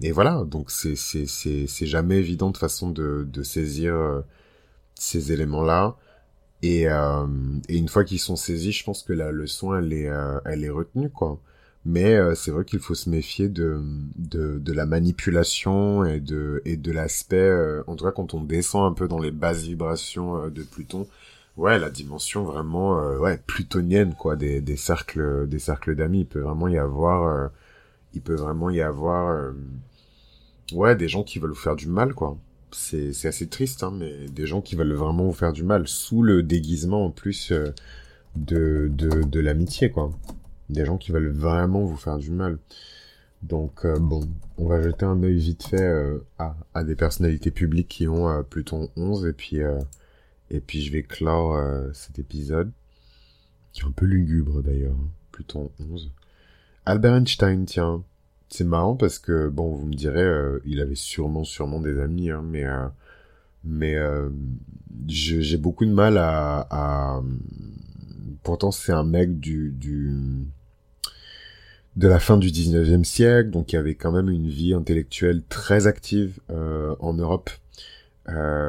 Et voilà, donc c'est jamais évident de façon de saisir ces éléments-là. Et, euh, et, une fois qu'ils sont saisis, je pense que la leçon, elle est, euh, elle est retenue, quoi. Mais euh, c'est vrai qu'il faut se méfier de, de, de, la manipulation et de, et de l'aspect, euh, en tout cas quand on descend un peu dans les basses vibrations de Pluton, ouais, la dimension vraiment, ouais, plutonienne, quoi, des, des cercles, des cercles d'amis. Il peut vraiment y avoir, il peut vraiment y avoir, ouais, des gens qui veulent vous faire du mal, quoi c'est assez triste, hein, mais des gens qui veulent vraiment vous faire du mal sous le déguisement en plus euh, de, de, de l'amitié, quoi. Des gens qui veulent vraiment vous faire du mal. Donc euh, bon, on va jeter un œil vite fait euh, à, à, des personnalités publiques qui ont Pluton 11 et puis et puis je vais clore cet épisode qui est un peu lugubre d'ailleurs, hein, Pluton 11. Albert Einstein, tiens, c'est marrant parce que bon, vous me direz, euh, il avait sûrement, sûrement des amis, hein, mais euh, mais euh, j'ai beaucoup de mal à, pourtant c'est un mec du du de la fin du 19e siècle, donc il avait quand même une vie intellectuelle très active en Europe.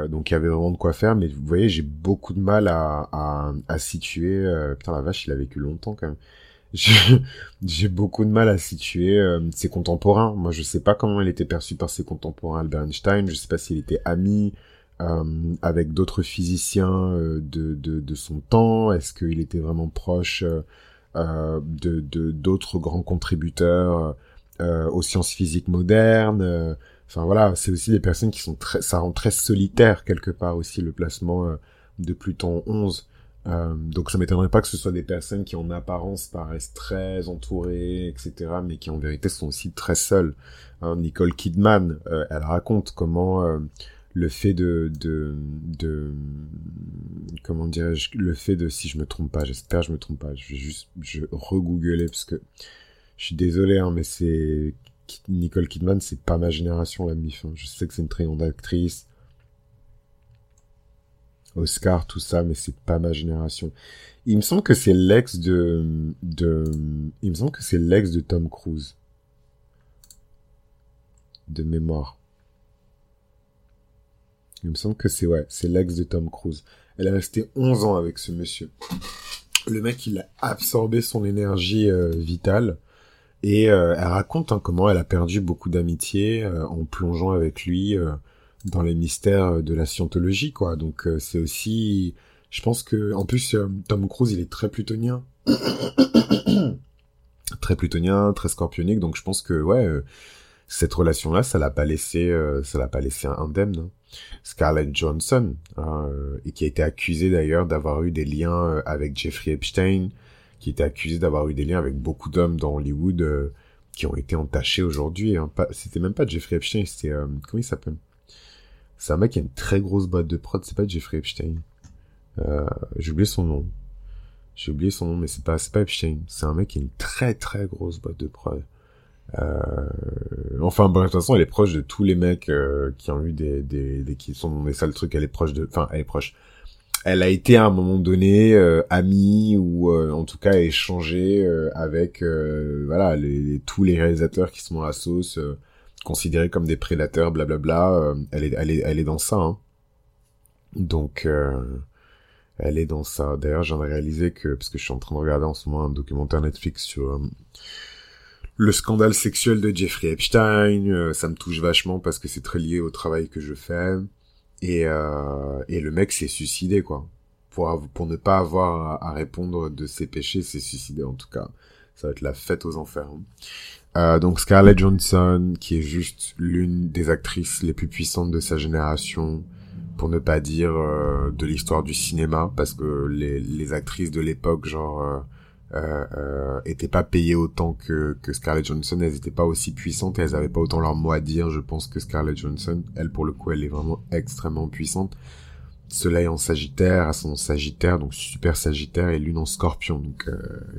donc il avait vraiment de quoi faire, mais vous voyez, j'ai beaucoup de mal à, à, à situer. putain la vache, il a vécu longtemps quand même <laughs> j'ai beaucoup de mal à situer euh, ses contemporains. Moi, je sais pas comment il était perçu par ses contemporains Albert Einstein. Je sais pas s'il était ami euh, avec d'autres physiciens euh, de, de, de, son temps. Est-ce qu'il était vraiment proche euh, de d'autres grands contributeurs aux sciences physiques modernes Enfin voilà, c'est aussi des personnes qui sont très, ça rend très solitaire quelque part aussi le placement de Pluton 11. Euh, donc ça m'étonnerait pas que ce soit des personnes qui en apparence paraissent très entourées, etc., mais qui en vérité sont aussi très seules. Hein, Nicole Kidman, euh, elle raconte comment euh, le fait de, de, de comment dirais-je, le fait de, si je me trompe pas, j'espère je me trompe pas, je vais juste, je regoogler parce que je suis désolé, hein, mais c'est Nicole Kidman, c'est pas ma génération la mif. Hein. Je sais que c'est une très grande actrice Oscar, tout ça, mais c'est pas ma génération. Il me semble que c'est l'ex de, de, il me semble que c'est l'ex de Tom Cruise. De mémoire. Il me semble que c'est, ouais, c'est l'ex de Tom Cruise. Elle est restée 11 ans avec ce monsieur. Le mec, il a absorbé son énergie euh, vitale. Et euh, elle raconte hein, comment elle a perdu beaucoup d'amitié euh, en plongeant avec lui dans les mystères de la scientologie, quoi. Donc c'est aussi, je pense que, en plus, Tom Cruise, il est très plutonien. <coughs> très plutonien, très scorpionique, donc je pense que, ouais, cette relation-là, ça l'a pas laissé, ça l'a pas laissé indemne. Hein. Scarlett Johnson, hein, et qui a été accusée d'ailleurs d'avoir eu des liens avec Jeffrey Epstein, qui était accusé d'avoir eu des liens avec beaucoup d'hommes dans Hollywood euh, qui ont été entachés aujourd'hui. Hein. C'était même pas Jeffrey Epstein, c'était... Euh, comment il s'appelle? C'est un mec qui a une très grosse boîte de prod, c'est pas Jeffrey Epstein. Euh, J'ai oublié son nom. J'ai oublié son nom, mais c'est pas, pas Epstein. C'est un mec qui a une très très grosse boîte de prod. Euh, enfin, bon, de toute façon, elle est proche de tous les mecs euh, qui ont eu des, des, des, qui sont des sales trucs. Elle est proche de, enfin, elle est proche elle a été à un moment donné euh, amie ou euh, en tout cas échangée euh, avec voilà les, tous les réalisateurs qui sont dans la sauce considérés comme des prédateurs blablabla elle est elle est elle est dans ça hein. donc elle est dans ça d'ailleurs j'en ai réalisé que parce que je suis en train de regarder en ce moment un documentaire Netflix sur le scandale sexuel de Jeffrey Epstein ça me touche vachement parce que c'est très lié au travail que je fais et, euh, et le mec s'est suicidé, quoi. Pour, pour ne pas avoir à, répondre de ses péchés, s'est suicidé, en tout cas. Ça va être la fête aux enfers. Euh, donc Scarlett Johansson, qui est juste l'une des actrices les plus puissantes de sa génération, pour ne pas dire euh, de l'histoire du cinéma, parce que les, les actrices de l'époque, genre euh, euh, euh, étaient pas payées autant que, que Scarlett Johansson, elles étaient pas aussi puissantes elles avaient pas autant leur mot à dire, je pense, que Scarlett Johansson. Elle, pour le coup, elle est vraiment extrêmement puissante. Soleil en Sagittaire, à son Sagittaire, donc super Sagittaire, et Lune en Scorpion, donc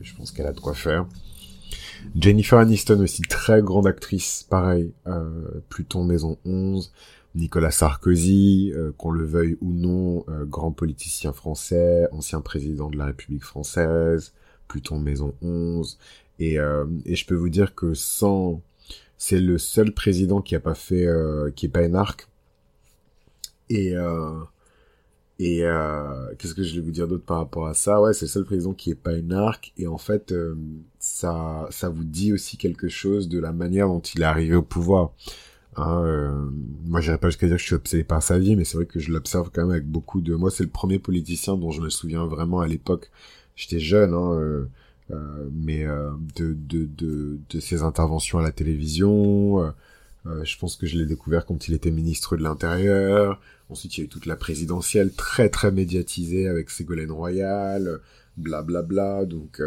je pense qu'elle a de quoi faire. Jennifer Aniston aussi, très grande actrice, pareil, euh, Pluton Maison 11, Nicolas Sarkozy, euh, qu'on le veuille ou non, grand politicien français, ancien président de la République française, Pluton Maison 11. Et, euh, et je peux vous dire que sans... C'est le seul président qui a pas fait... Euh, qui est pas arc. Et... Euh, et qu'est-ce que je vais vous dire d'autre par rapport à ça? Ouais, c'est le seul président qui est pas arc. Et en fait, ça, ça vous dit aussi quelque chose de la manière dont il est arrivé au pouvoir. Hein, euh, moi, j'irais pas jusqu'à dire que je suis obsédé par sa vie, mais c'est vrai que je l'observe quand même avec beaucoup de. Moi, c'est le premier politicien dont je me souviens vraiment à l'époque j'étais jeune, hein, euh, euh, mais euh, de, de, de, de, ses interventions à la télévision. je pense que je l'ai découvert quand il était ministre de l'Intérieur. Ensuite, il y a eu toute la présidentielle très très médiatisée avec Ségolène Royal, blablabla. Bla, bla. Donc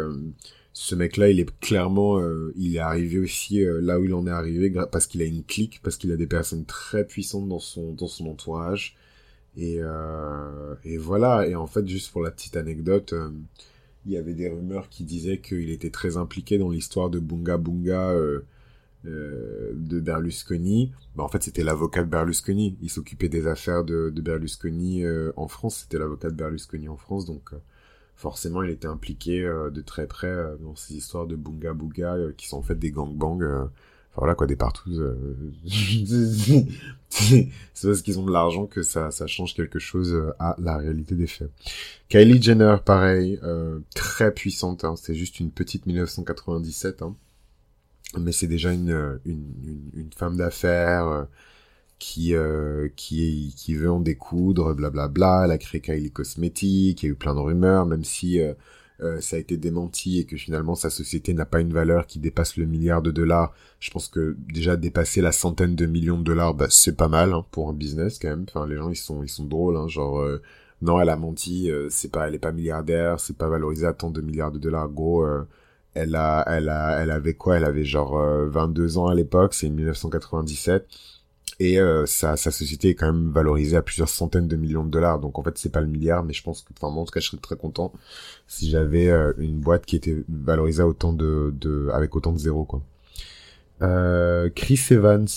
ce mec-là, il est clairement, il est arrivé aussi là où il en est arrivé parce qu'il a une clique, parce qu'il a des personnes très puissantes dans son entourage. Et, et voilà. Et en fait, juste pour la petite anecdote, il y avait des rumeurs qui disaient qu'il était très impliqué dans l'histoire de Bunga Bunga euh, euh, de Berlusconi. Bah, en fait, c'était l'avocat de Berlusconi. Il s'occupait des affaires de, de Berlusconi euh, en France. C'était l'avocat de Berlusconi en France, donc euh, forcément, il était impliqué euh, de très près dans ces histoires de Bunga Bunga qui sont en fait des gangbangs voilà quoi, des partout. Euh, <laughs> c'est parce qu'ils ont de l'argent que ça, ça change quelque chose euh, à la réalité des faits. Kylie Jenner, pareil, euh, très puissante. Hein, c'est juste une petite 1997, hein, mais c'est déjà une, une, une, femme d'affaires qui qui qui veut en découdre, blablabla. Bla, bla. Elle a créé Kylie Cosmetics, il y a eu plein de rumeurs, même si euh, ça a été démenti et que finalement sa société n'a pas une valeur qui dépasse le milliard de dollars, je pense que déjà dépasser la centaine de millions de dollars, bah, c'est pas mal hein, pour un business quand même. Enfin, les gens ils sont ils sont drôles, hein, genre euh, non elle a menti, euh, c'est pas elle est pas milliardaire, c'est pas valorisé à tant de milliards de dollars. Gros, elle a elle a elle avait quoi? Elle avait genre 22 ans à l'époque, c'est 1997 et euh, sa, sa société est quand même valorisée à plusieurs centaines de millions de dollars. Donc en fait c'est pas le milliard mais je pense que enfin moi en tout cas je serais très content si j'avais euh, une boîte qui était valorisée autant de, de avec autant de zéros quoi. Euh, Chris Evans.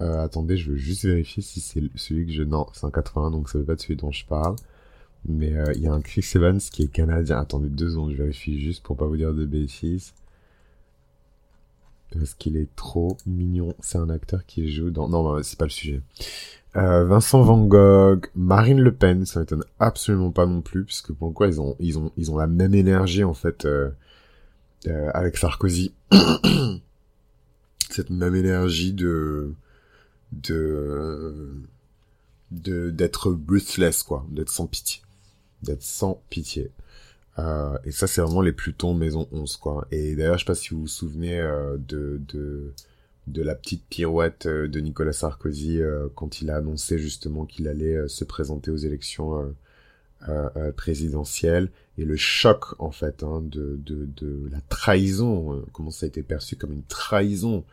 Euh, attendez je veux juste vérifier si c'est celui que je non c'est un 81 donc ça veut pas de celui dont je parle. Mais il y a un Chris Evans qui est canadien. Attendez deux secondes je vérifie juste pour pas vous dire de bêtises parce qu'il est trop mignon. C'est un acteur qui joue dans... Non, c'est pas le sujet. Euh, Vincent Van Gogh, Marine Le Pen, ça m'étonne absolument pas non plus, puisque pourquoi ils ont ils ont ils ont la même énergie en fait euh, euh, avec Sarkozy, <coughs> cette même énergie de de de d'être ruthless quoi, d'être sans pitié, d'être sans pitié. Euh, et ça c'est vraiment les Plutons maison 11 quoi. Et d'ailleurs je sais pas si vous vous souvenez euh, de de de la petite pirouette euh, de Nicolas Sarkozy quand il a annoncé justement qu'il allait se présenter aux élections présidentielles et le choc en fait hein, de, de, de la trahison, comment ça a été perçu comme une trahison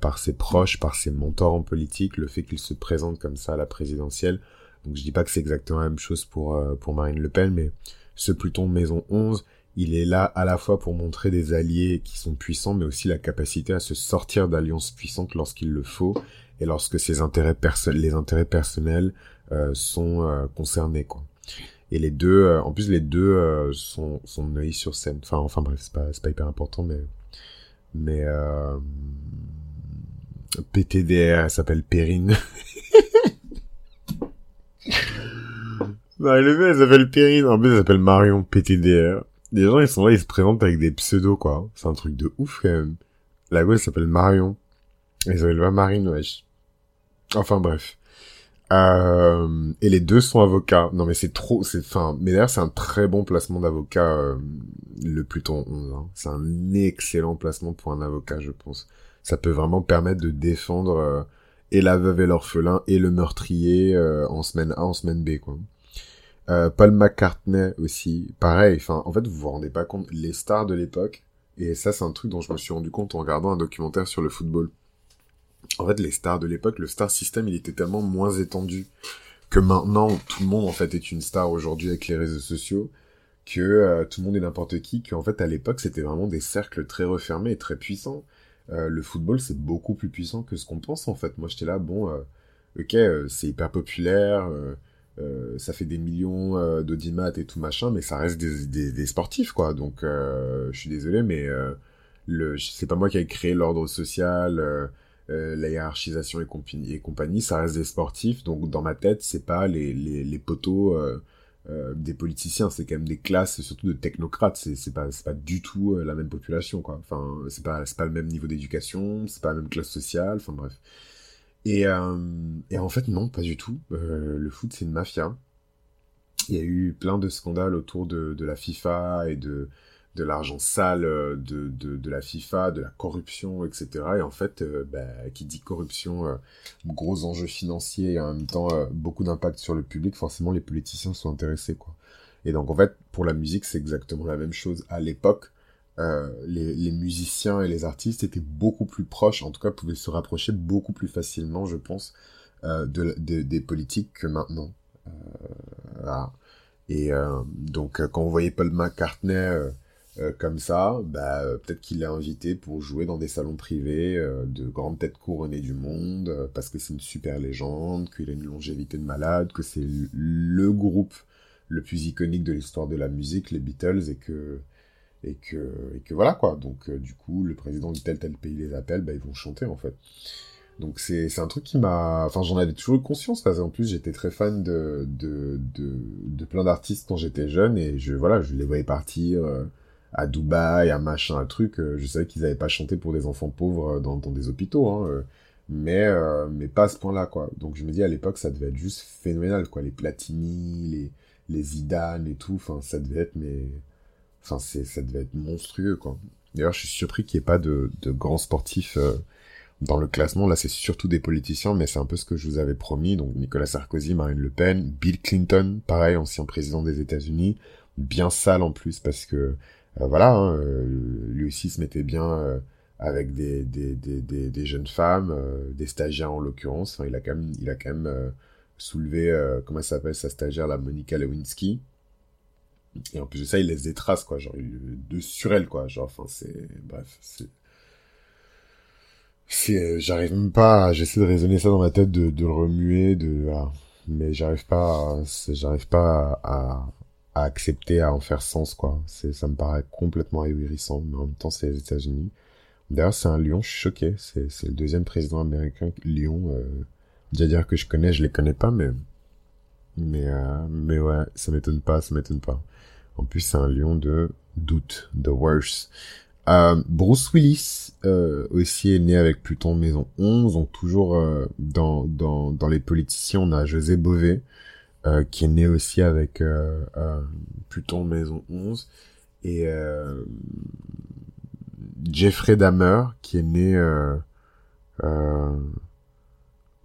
par ses proches, par ses mentors en politique, le fait qu'il se présente comme ça à la présidentielle. Donc je dis pas que c'est exactement la même chose pour pour Marine Le Pen, mais ce Pluton Maison 11, il est là à la fois pour montrer des alliés qui sont puissants, mais aussi la capacité à se sortir d'alliances puissantes lorsqu'il le faut et lorsque ses intérêts les intérêts personnels euh, sont euh, concernés, quoi. Et les deux, euh, en plus les deux sont sont neuilly sur scène. Enfin, enfin bref, c'est pas pas hyper important, mais mais PTDR, elle s'appelle Perrine. <laughs> bah, le elle s'appelle Perrine. En plus, elle s'appelle Marion PTDR. Les gens, ils sont là, ils se présentent avec des pseudos, quoi. C'est un truc de ouf, quand même. La gauche s'appelle Marion. Ils s'appellent pas Marine, wesh. Enfin, bref. Euh, et les deux sont avocats. Non, mais c'est trop, c'est, enfin, mais d'ailleurs, c'est un très bon placement d'avocat, euh, le Pluton 11. Hein. C'est un excellent placement pour un avocat, je pense. Ça peut vraiment permettre de défendre euh, et la veuve et l'orphelin et le meurtrier euh, en semaine A, en semaine B, quoi. Euh, Paul McCartney aussi, pareil. Enfin, en fait, vous vous rendez pas compte les stars de l'époque. Et ça, c'est un truc dont je me suis rendu compte en regardant un documentaire sur le football. En fait, les stars de l'époque, le star system, il était tellement moins étendu que maintenant, tout le monde en fait est une star aujourd'hui avec les réseaux sociaux, que euh, tout le monde est n'importe qui, qu'en fait à l'époque c'était vraiment des cercles très refermés et très puissants. Euh, le football c'est beaucoup plus puissant que ce qu'on pense en fait. Moi j'étais là, bon, ok, c'est hyper populaire. Euh, ça fait des millions euh, et tout machin, mais ça reste des, sportifs, quoi. Donc, euh, je suis désolé, mais euh, c'est pas moi qui ai créé l'ordre social, la hiérarchisation et compagnie, ça reste des sportifs. Donc, dans ma tête, c'est pas les, poteaux des politiciens, c'est quand même des classes, surtout de technocrates. C'est, pas, du tout la même population, quoi. Enfin, c'est pas le même niveau d'éducation, c'est pas la même classe sociale. Enfin, bref. Et, euh, et en fait, non, pas du tout. Euh, le foot, c'est une mafia. Il y a eu plein de scandales autour de, de la FIFA et de, de l'argent sale euh, de, de, de, la FIFA, de la corruption, etc. Et en fait, euh, bah, qui dit corruption, euh, gros enjeux financiers et en même temps beaucoup d'impact sur le public, forcément les politiciens sont intéressés. quoi. Et donc en fait, pour la musique, c'est exactement la même chose. À l'époque, euh, les, musiciens et les artistes étaient beaucoup plus proches, en tout cas pouvaient se rapprocher beaucoup plus facilement, je pense, euh, de, de, des politiques que maintenant. Euh. Et donc quand vous voyez Paul McCartney comme ça, bah, peut-être qu'il l'a invité pour jouer dans des salons privés de grandes têtes couronnées du monde, parce que c'est une super légende, qu'il a une longévité de malade, que c'est le groupe le plus iconique de l'histoire de la musique, les Beatles, et que et que, et que voilà quoi. Donc euh, du coup, le président de tel tel pays les appelle, bah ils vont chanter en fait. Donc c'est un truc qui m'a, enfin j'en avais toujours conscience parce qu'en plus j'étais très fan de de de, plein d'artistes quand j'étais jeune et je voilà je les voyais partir euh, à Dubaï, à machin, un truc. Euh, je savais qu'ils avaient pas chanté pour des enfants pauvres dans dans des hôpitaux, hein, mais mais pas à ce point-là quoi. Donc je me dis à l'époque ça devait être juste phénoménal quoi, les Platini, les les Zidane et tout. Enfin ça devait être mais Enfin, c'est, ça devait être monstrueux, quoi. D'ailleurs, je suis surpris qu'il n'y ait pas de, de grands sportifs euh, dans le classement. Là, c'est surtout des politiciens, mais c'est un peu ce que je vous avais promis. Donc, Nicolas Sarkozy, Marine Le Pen, Bill Clinton, pareil, ancien président des États-Unis, bien sale en plus parce que euh, voilà, hein, euh, lui aussi se mettait bien avec des, des, des, des, jeunes femmes, des stagiaires en l'occurrence. Il a quand même, il a quand même soulevé, comment ça s'appelle sa stagiaire, la Monica Lewinsky. Et en plus de ça, il laisse des traces, quoi, genre, de sur elle, quoi, genre, enfin, c'est, bref, c'est, c'est, j'arrive même pas, j'essaie de raisonner ça dans ma tête, de, de remuer, de, mais j'arrive pas, j'arrive pas à, à, accepter, à en faire sens, quoi. C'est, ça me paraît complètement ahurissant, mais en même temps, c'est les États-Unis. D'ailleurs, c'est un lion, je suis choqué. C'est, c'est le deuxième président américain, lion, euh, déjà dire que je connais, je les connais pas, mais, mais, euh, mais ouais, ça m'étonne pas, ça m'étonne pas. En plus, c'est un lion de doute, de worse. Euh, Bruce Willis euh, aussi est né avec Pluton maison 11, donc toujours euh, dans, dans, dans les politiciens, on a José Bové, euh, qui est né aussi avec euh, Pluton maison 11, et Jeffrey Dahmer, qui est né en,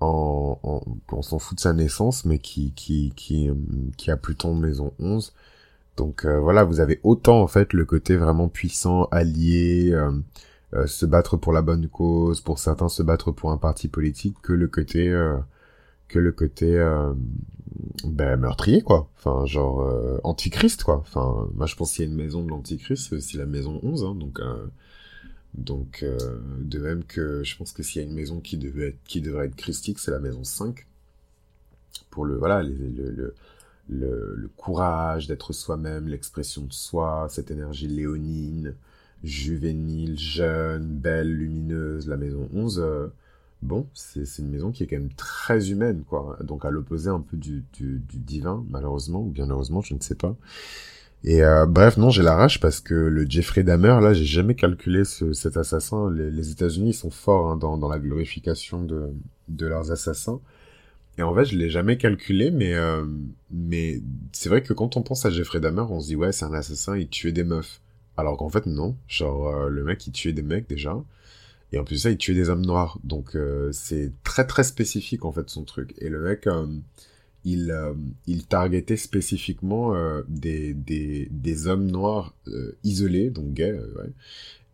en, on s'en fout de sa naissance, mais qui, qui, qui, qui a Pluton maison 11, donc euh, voilà, vous avez autant fait le côté vraiment puissant, allié, euh, euh, se battre pour la bonne cause, pour certains se battre pour un parti politique, que le côté que ben, meurtrier quoi. Enfin genre antichrist quoi. Enfin moi je pense qu'il y a une maison de l'antichrist, c'est aussi la maison 11 hein, donc de même que je pense que s'il y a une maison qui devrait être christique, c'est la maison 5 pour le voilà le, courage d'être soi-même, l'expression de soi, cette énergie léonine, juvénile, jeune, belle, lumineuse, la maison 11, euh, bon, c'est une maison qui est quand même très humaine, quoi. Donc à l'opposé un peu du, du, divin, malheureusement, ou bien heureusement, je ne sais pas. Et euh, bref, non, j'ai la rage parce que le Jeffrey Dahmer, là, j'ai jamais calculé ce, cet assassin. Les, les États-Unis, sont forts hein, dans, dans la glorification de, de leurs assassins. Et en fait, je l'ai jamais calculé, mais euh, mais c'est vrai que quand on pense à Jeffrey Dahmer, on se dit ouais, c'est un assassin, il tuait des meufs. Alors qu'en fait non, genre euh, le mec il tuait des mecs déjà, et en plus ça il tuait des hommes noirs. Donc euh, c'est très très spécifique en fait son truc. Et le mec il il targetait spécifiquement des, des des hommes noirs isolés, donc gays, ouais,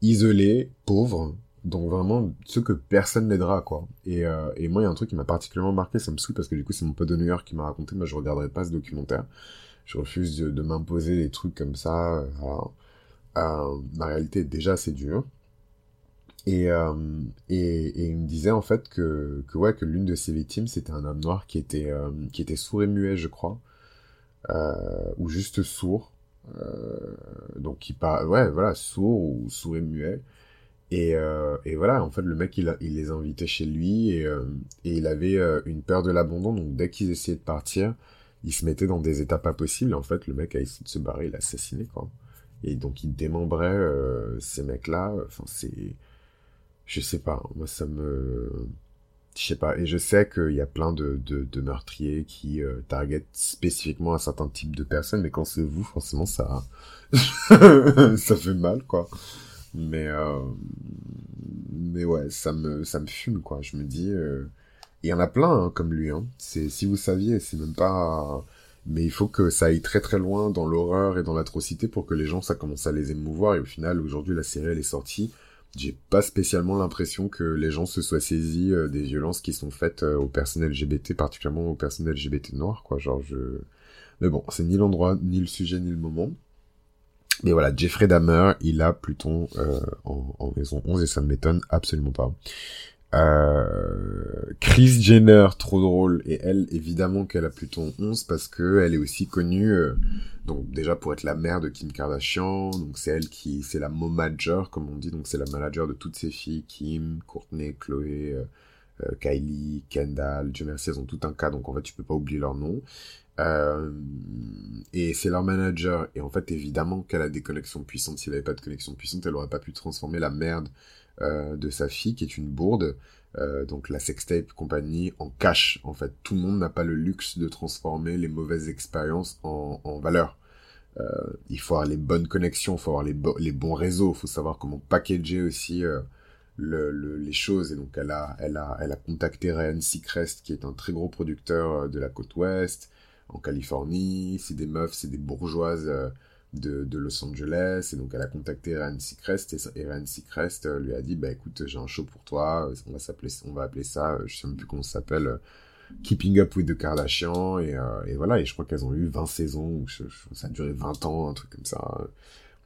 isolés, pauvres, donc vraiment ceux que personne n'aidera quoi. Et, euh, et moi il y a un truc qui m'a particulièrement marqué, ça me saoule parce que du coup c'est mon pote de New York qui m'a raconté, mais je regarderai pas ce documentaire. Je refuse de, m'imposer des trucs comme ça. Euh, euh, ma réalité déjà assez dure. Et, euh, et, et, il me disait en fait que, que ouais que l'une de ses victimes c'était un homme noir qui était euh, qui était sourd et muet je crois ou juste sourd donc qui pas ouais voilà sourd ou sourd et muet et, euh, et, voilà, en fait, le mec, il, il les invitait chez lui et, euh, et il avait euh, une peur de l'abandon. Donc, dès qu'ils essayaient de partir, il se mettait dans des états pas possibles. En fait, le mec a essayé de se barrer, il l'a assassiné, quoi. Et donc, il démembrait euh, ces mecs-là. Enfin, c'est... Je sais pas, moi, ça me... Je sais pas. Et je sais qu'il y a plein de, de, de meurtriers qui euh, targetent spécifiquement un certain type de personnes, mais quand c'est vous, forcément, ça... <laughs> ça fait mal, quoi. Mais, euh, mais ouais, ça me, ça me fume, quoi. Je me dis, euh... il y en a plein hein, comme lui. Hein. C'est, si vous saviez, c'est même pas. Mais il faut que ça aille très très loin dans l'horreur et dans l'atrocité pour que les gens, ça commence à les émouvoir. Et au final, aujourd'hui, la série, elle est sortie. J'ai pas spécialement l'impression que les gens se soient saisis euh, des violences qui sont faites aux personnes LGBT, particulièrement aux personnes LGBT noires, quoi. Genre, je... Mais bon, c'est ni l'endroit, ni le sujet, ni le moment. Mais voilà, Jeffrey Dahmer, il a Pluton euh, en, maison 11 et ça ne m'étonne absolument pas. Euh, Chris Jenner, trop drôle, et elle, évidemment qu'elle a Pluton 11 parce que elle est aussi connue, euh, donc déjà pour être la mère de Kim Kardashian, donc c'est elle qui, c'est la momager comme on dit, donc c'est la manager de toutes ses filles, Kim, Courtney, Chloé, Kylie, Kendall, Dieu elles ont tout un cas, donc en fait tu peux pas oublier leur nom. Euh, et c'est leur manager. Et en fait, évidemment qu'elle a des connexions puissantes. S'il avait pas de connexion puissante, elle aurait pas pu transformer la merde euh, de sa fille, qui est une bourde, euh, donc la sextape compagnie, en cash. En fait, tout le monde n'a pas le luxe de transformer les mauvaises expériences en, en valeur. Euh, il faut avoir les bonnes connexions, il faut avoir les, les bons réseaux, il faut savoir comment packager aussi euh, le, le, les choses. Et donc, elle a, elle a, elle a contacté Ryan Seacrest, qui est un très gros producteur de la côte ouest en Californie, c'est des meufs, c'est des bourgeoises euh, de, de, Los Angeles, et donc elle a contacté Ryan Seacrest, et, Ryan Seacrest euh, lui a dit, bah écoute, j'ai un show pour toi, on va s'appeler, on va appeler ça, je sais même plus comment ça s'appelle, Keeping Up with the Kardashians, et, euh, et voilà, et je crois qu'elles ont eu 20 saisons, ça a duré 20 ans, un truc comme ça,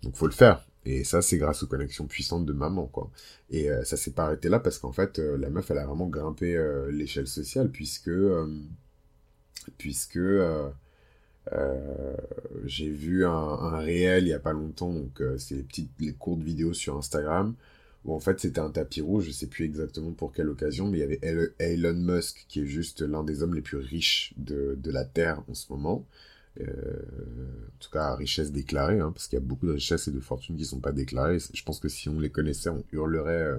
donc faut le faire. Et ça, c'est grâce aux connexions puissantes de maman, quoi. Et ça s'est pas arrêté là parce qu'en fait, la meuf, elle a vraiment grimpé l'échelle sociale puisque puisque euh, euh, j'ai vu un, un, réel il y a pas longtemps, donc euh, c'est les petites, les courtes vidéos sur Instagram, où en fait c'était un tapis rouge, je sais plus exactement pour quelle occasion, mais il y avait Elon Musk qui est juste l'un des hommes les plus riches de, de la Terre en ce moment. Euh, en tout cas, richesse déclarée, hein, parce qu'il y a beaucoup de richesses et de fortunes qui sont pas déclarées. Je pense que si on les connaissait, on hurlerait. Euh,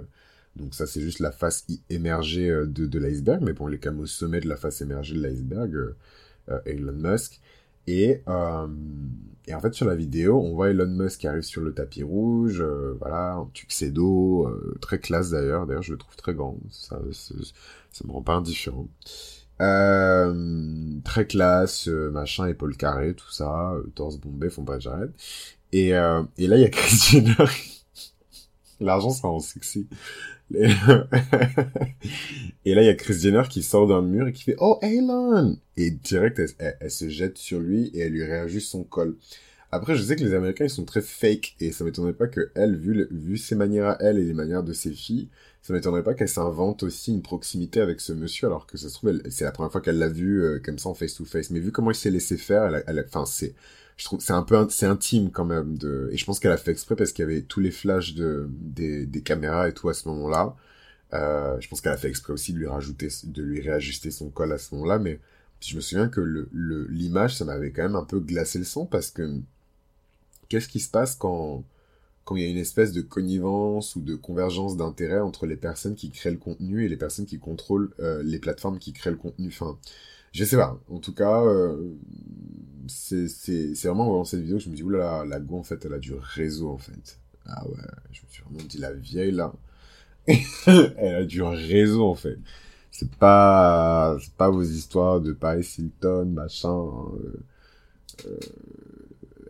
donc ça, c'est juste la face émergée euh, de, l'iceberg, mais bon, il est quand même au sommet de la face émergée de l'iceberg, Elon Musk. Et, et en fait, sur la vidéo, on voit Elon Musk qui arrive sur le tapis rouge, voilà, en tuxedo, très classe d'ailleurs. D'ailleurs, je le trouve très grand. Ça, ça me rend pas indifférent. Euh, très classe, euh, machin, épaule carrée, tout ça, euh, torse bombé, font pas j'arrête. Et, euh, et là, il y a <laughs> Chris Jenner. L'argent, ça rend sexy. <laughs> et là, il y a Chris Jenner qui sort d'un mur et qui fait « Oh, Elon !» Et direct, elle, elle, se jette sur lui et elle lui réajuste son col. Après, je sais que les Américains, ils sont très fake, et ça m'étonnerait pas que elle, vu, vu ses manières à elle et les manières de ses filles, ça m'étonnerait pas qu'elle s'invente aussi une proximité avec ce monsieur, alors que ça se trouve, c'est la première fois qu'elle l'a vu euh, comme ça en face to face. Mais vu comment il s'est laissé faire, elle, enfin, c'est, je trouve, c'est un peu, c'est intime quand même de, et je pense qu'elle a fait exprès parce qu'il y avait tous les flashs de, des, des caméras et tout à ce moment-là. Euh, je pense qu'elle a fait exprès aussi de lui rajouter, de lui réajuster son col à ce moment-là, mais je me souviens que le, l'image, ça m'avait quand même un peu glacé le sang parce que qu'est-ce qui se passe quand, quand il y a une espèce de connivence ou de convergence d'intérêts entre les personnes qui créent le contenu et les personnes qui contrôlent euh, les plateformes qui créent le contenu. Enfin, je sais pas. En tout cas, euh, c'est vraiment en voyant cette vidéo que je me dis, oulala, la go, en fait, elle a du réseau, en fait. Ah ouais, je me suis vraiment dit, la vieille, là, <laughs> elle a du réseau, en fait. C'est pas, pas vos histoires de Paris Hilton, machin. Euh, euh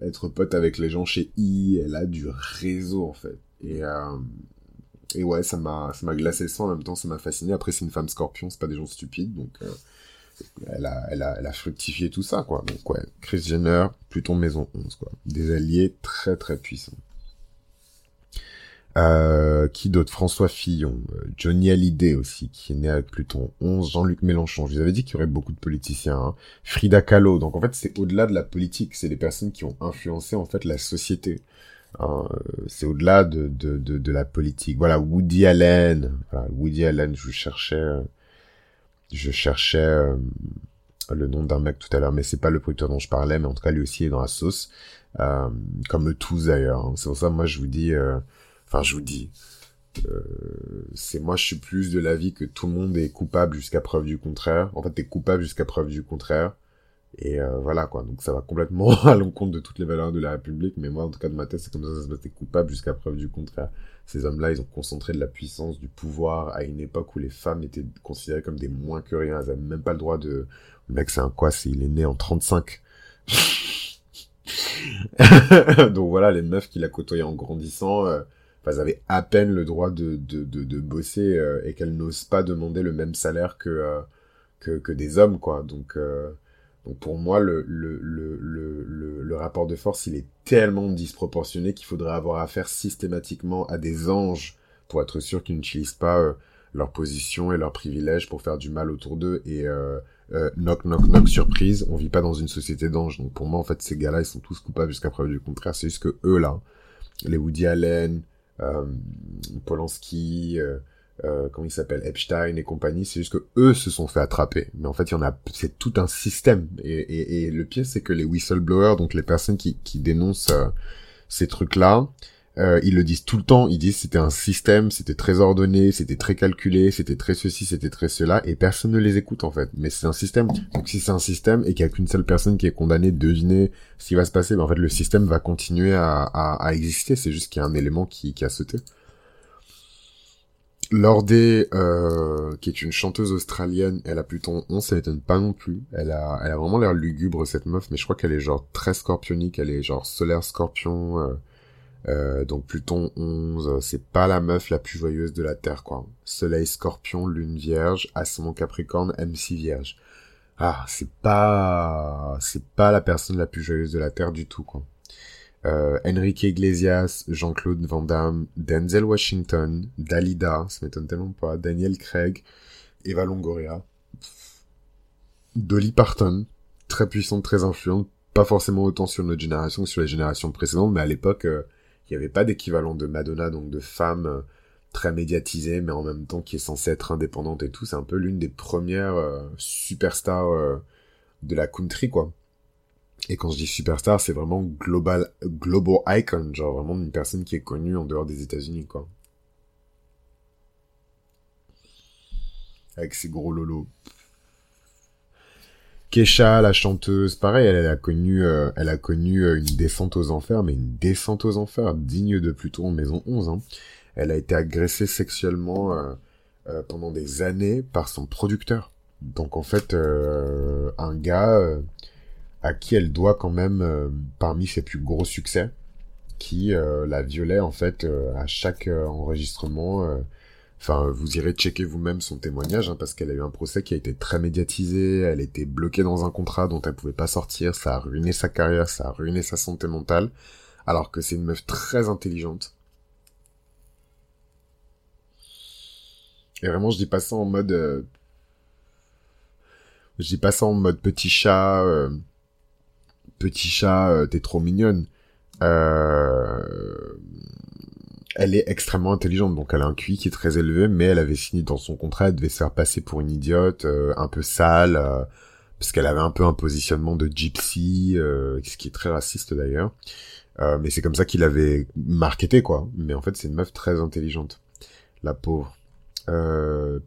être pote avec les gens chez I, elle a du réseau en fait. Et, euh, ouais, ça m'a, glacé le sang, en même temps ça m'a fasciné. Après c'est une femme scorpion, c'est pas des gens stupides, donc euh, elle a fructifié tout ça quoi. Donc ouais, Chris Jenner, Pluton Maison 11 quoi. Des alliés très très puissants. Euh, qui d'autre? François Fillon, euh, Johnny Hallyday aussi, qui est né avec Pluton 11, Jean-Luc Mélenchon. Je vous avais dit qu'il y aurait beaucoup de politiciens. Hein. Frida Kahlo. Donc en fait, c'est au-delà de la politique. C'est des personnes qui ont influencé en fait la société. Hein. Euh, c'est au-delà de, de, de, de, la politique. Voilà, Woody Allen. Woody Allen, je cherchais... Je cherchais le nom d'un mec tout à l'heure, mais c'est pas le producteur dont je parlais, mais en tout cas lui aussi est dans la sauce. comme eux tous d'ailleurs. Hein. C'est pour ça, moi je vous dis... Enfin, je vous dis, euh, c'est moi, je suis plus de l'avis que tout le monde est coupable jusqu'à preuve du contraire. En fait, t'es coupable jusqu'à preuve du contraire. Et euh, voilà quoi. Donc ça va complètement <laughs> à l'encontre de toutes les valeurs de la République. Mais moi, en tout cas, de ma tête, c'est comme ça, ça se passe. T'es coupable jusqu'à preuve du contraire. Ces hommes-là, ils ont concentré de la puissance, du pouvoir à une époque où les femmes étaient considérées comme des moins que rien. Elles avaient même pas le droit de. Le mec, c'est un quoi C'est il est né en 35. <laughs> Donc voilà, les meufs qu'il a côtoyées en grandissant. Euh, enfin, elles avaient à peine le droit de, de, de, de bosser euh, et qu'elles n'osent pas demander le même salaire que, euh, que, que, des hommes, quoi. Donc, euh, donc pour moi, le, le, le, le, le rapport de force, il est tellement disproportionné qu'il faudrait avoir affaire systématiquement à des anges pour être sûr qu'ils n'utilisent pas leur position et leurs privilèges pour faire du mal autour d'eux. Et euh, knock knock knock surprise on vit pas dans une société d'anges. Donc pour moi en fait ces gars-là ils sont tous coupables jusqu'à preuve du contraire. C'est juste que eux là les Woody Allen euh, Polanski, euh, euh, comment il s'appelle, Epstein et compagnie, c'est juste que eux se sont fait attraper. Mais en fait, il y en a, c'est tout un système. Et, et, et le pire, c'est que les whistleblowers, donc les personnes qui, qui dénoncent ces trucs-là, euh, ils le disent tout le temps, ils disent c'était un système, c'était très ordonné, c'était très calculé, c'était très ceci, c'était très cela, et personne ne les écoute en fait. Mais c'est un système. Donc si c'est un système et qu'il n'y a qu'une seule personne qui est condamnée de deviner ce qui va se passer, ben, en fait le système va continuer à, à, à exister. C'est juste qu'il y a un élément qui, qui a sauté. Lordé, euh, qui est une chanteuse australienne, elle a plutôt 11, ça m'étonne pas non plus. Elle a, elle a vraiment l'air lugubre cette meuf, mais je crois qu'elle est genre très scorpionique, elle est genre solaire scorpion. Euh, euh, donc Pluton 11, c'est pas la meuf la plus joyeuse de la Terre, quoi. Soleil Scorpion, Lune Vierge, Ascendant Capricorne, MC Vierge. Ah, c'est pas, c'est pas la personne la plus joyeuse de la Terre du tout, quoi. Euh, Enrique Iglesias, Jean-Claude Van Damme, Denzel Washington, Dalida, ça m'étonne tellement pas, Daniel Craig, Eva Longoria, Dolly Parton, très puissante, très influente, pas forcément autant sur notre génération que sur les générations précédentes, mais à l'époque, euh, il n'y avait pas d'équivalent de Madonna, donc de femme euh, très médiatisée, mais en même temps qui est censée être indépendante et tout. C'est un peu l'une des premières euh, superstars euh, de la country, quoi. Et quand je dis superstar, c'est vraiment global, global icon, genre vraiment une personne qui est connue en dehors des États-Unis, quoi. Avec ses gros lolos. Kesha, la chanteuse, pareil, elle, a connu, euh, elle a connu euh, une descente aux enfers, mais une descente aux enfers digne de Pluton maison 11. Hein. Elle a été agressée sexuellement euh, pendant des années par son producteur. Donc en fait, un gars à qui elle doit quand même parmi ses plus gros succès, qui la violait en fait à chaque enregistrement Enfin, vous irez checker vous-même son témoignage, hein, parce qu'elle a eu un procès qui a été très médiatisé, elle était bloquée dans un contrat dont elle pouvait pas sortir, ça a ruiné sa carrière, ça a ruiné sa santé mentale, alors que c'est une meuf très intelligente. Et vraiment, je dis pas ça en mode... Euh, je dis pas ça en mode petit chat... Euh, petit chat, euh, t'es trop mignonne. Euh elle est extrêmement intelligente, donc elle a un QI qui est très élevé, mais elle avait signé dans son contrat, elle devait se faire passer pour une idiote, euh, un peu sale, euh, parce qu'elle avait un peu un positionnement de gypsy, euh, ce qui est très raciste d'ailleurs. mais c'est comme ça qu'il avait marketé, quoi. Mais en fait, c'est une meuf très intelligente. La pauvre.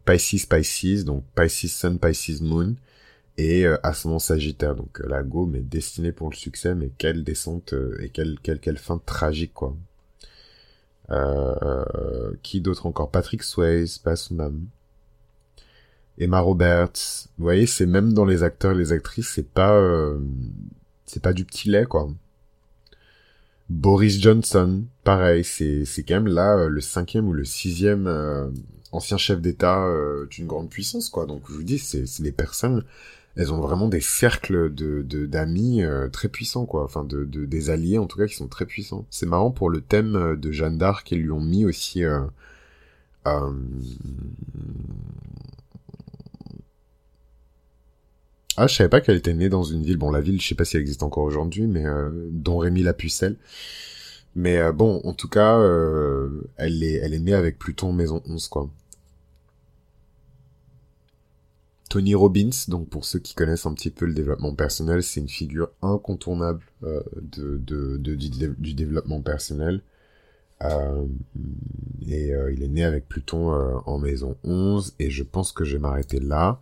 Pisces, Pisces, donc Pisces Sun, Pisces Moon, et Ascendant Sagittaire. Donc la go, mais destinée pour le succès, mais quelle descente et quelle, quelle, quelle fin tragique, quoi. Euh, qui d'autre encore? Patrick Swayze, âme. Emma Roberts. Vous voyez, c'est même dans les acteurs et les actrices, c'est pas, euh, c'est pas du petit lait, quoi. Boris Johnson, pareil, c'est, c'est quand même là euh, le cinquième ou le sixième ancien chef d'État d'une grande puissance, quoi. Donc je vous dis, c'est, c'est des personnes elles ont vraiment des cercles de d'amis euh, très puissants quoi. Enfin de, de, des alliés en tout cas qui sont très puissants. C'est marrant pour le thème euh, de Jeanne d'Arc ils lui ont mis aussi euh, euh... ah je savais pas qu'elle était née dans une ville. Bon la ville je sais pas si elle existe encore aujourd'hui mais dont Rémi la pucelle mais bon en tout cas elle est elle est née avec Pluton maison 11 quoi Tony Robbins, donc pour ceux qui connaissent un petit peu le développement personnel, c'est une figure incontournable euh, du, développement personnel. Euh, et euh, il est né avec Pluton en maison 11, et je pense que je vais m'arrêter là,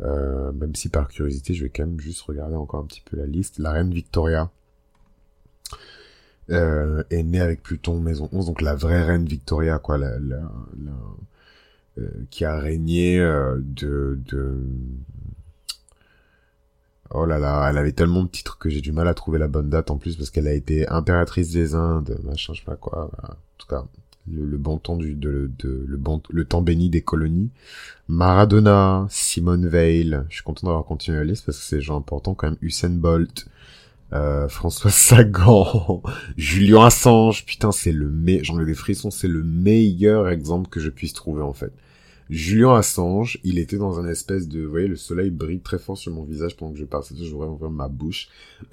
même si par curiosité, je vais quand même juste regarder encore un petit peu la liste. La reine Victoria est née avec Pluton maison 11, donc la vraie reine Victoria, quoi, la, qui a régné euh, de, de... Oh là là, elle avait tellement de titres que j'ai du mal à trouver la bonne date en plus parce qu'elle a été impératrice des Indes, machin, je sais pas quoi. En tout cas, le, bon temps du, de, de, le bon, le temps béni des colonies. Maradona, Simone Veil. Je suis content d'avoir continué la liste parce que c'est gens importants quand même. Usain Bolt, euh, François <laughs> Sagan, Julien Assange. Putain, c'est le meilleur. J'en ai des frissons. C'est le meilleur exemple que je puisse trouver en fait. Julien Assange, il était dans un espèce de, vous voyez, le soleil brille très fort sur mon visage pendant que je parle, je voudrais ouvrir ma bouche. <laughs>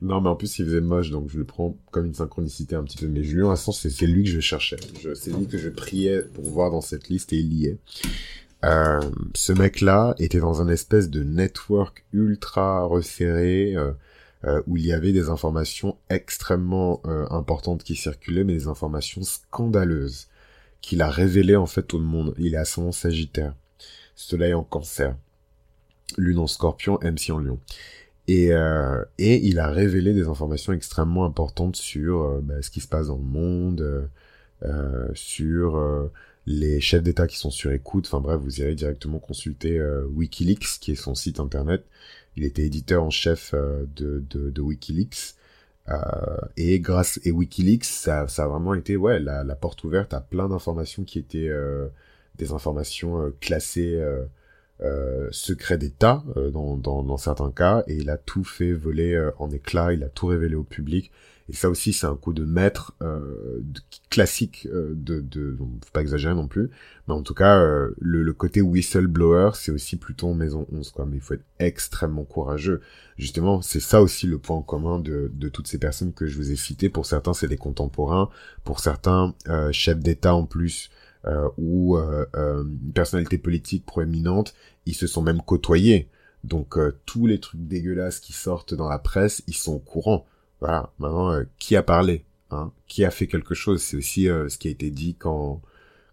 non, mais en plus, il faisait moche, donc je le prends comme une synchronicité un petit peu. Mais Julien Assange, c'est lui que je cherchais. C'est lui que je priais pour voir dans cette liste et il y est. Euh, ce mec-là était dans un espèce de network ultra resserré, euh, euh, où il y avait des informations extrêmement importantes qui circulaient, mais des informations scandaleuses qu'il a révélé en fait au monde. Il est ascendant Sagittaire, Soleil en Cancer, Lune en Scorpion, MC en Lion. Et, euh, et il a révélé des informations extrêmement importantes sur euh, bah, ce qui se passe dans le monde, euh, sur les chefs d'État qui sont sur écoute. Enfin bref, vous irez directement consulter Wikileaks, qui est son site internet. Il était éditeur en chef de, de, Wikileaks. Euh, et grâce et WikiLeaks, ça, ça a vraiment été ouais la, porte ouverte à plein d'informations qui étaient euh, des informations euh, classées euh, secret d'État dans, dans, dans, certains cas, et il a tout fait voler en éclats, il a tout révélé au public. Et ça aussi, c'est un coup de maître euh, classique euh, de, de, faut pas exagérer non plus, mais en tout cas, euh, le, le, côté whistleblower, c'est aussi plutôt en maison 11, quoi. Mais il faut être extrêmement courageux. Justement, c'est ça aussi le point commun de, de toutes ces personnes que je vous ai citées. Pour certains, c'est des contemporains. Pour certains, euh, chefs d'État en plus, ou une personnalité politique proéminente, ils se sont même côtoyés. Donc tous les trucs dégueulasses qui sortent dans la presse, ils sont au courant. Voilà. Maintenant, euh, qui a parlé hein Qui a fait quelque chose C'est aussi euh, ce qui a été dit quand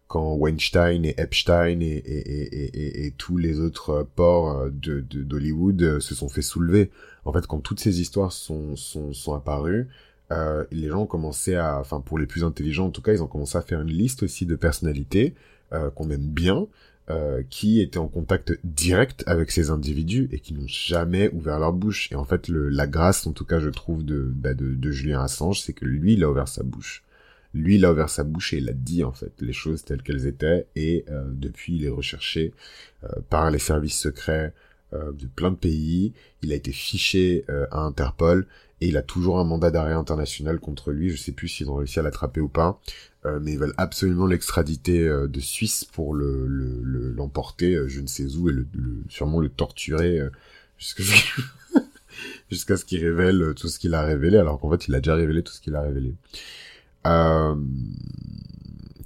quand Weinstein et Epstein et, et, et, et tous les autres ports de d'Hollywood se sont fait soulever. En fait, quand toutes ces histoires sont sont, sont apparues, euh, les gens ont commencé à, enfin pour les plus intelligents en tout cas, ils ont commencé à faire une liste aussi de personnalités euh, qu'on aime bien, euh, qui étaient en contact direct avec ces individus et qui n'ont jamais ouvert leur bouche. Et en fait, le, la grâce, en tout cas, je trouve, de, bah, de, Julien Assange, c'est que lui, il a ouvert sa bouche. Lui, il a ouvert sa bouche et il a dit, en fait, les choses telles qu'elles étaient. Et euh, depuis, il est recherché euh, par les services secrets de plein de pays. Il a été fiché à Interpol et il a toujours un mandat d'arrêt international contre lui. Je sais plus s'ils ont réussi à l'attraper ou pas, euh, mais ils veulent absolument l'extraditer euh, de Suisse pour le l'emporter, le, euh, je ne sais où, et le, sûrement le torturer jusqu'à <laughs> jusqu'à ce qu'il révèle tout ce qu'il a révélé, alors qu'en fait il a déjà révélé tout ce qu'il a révélé.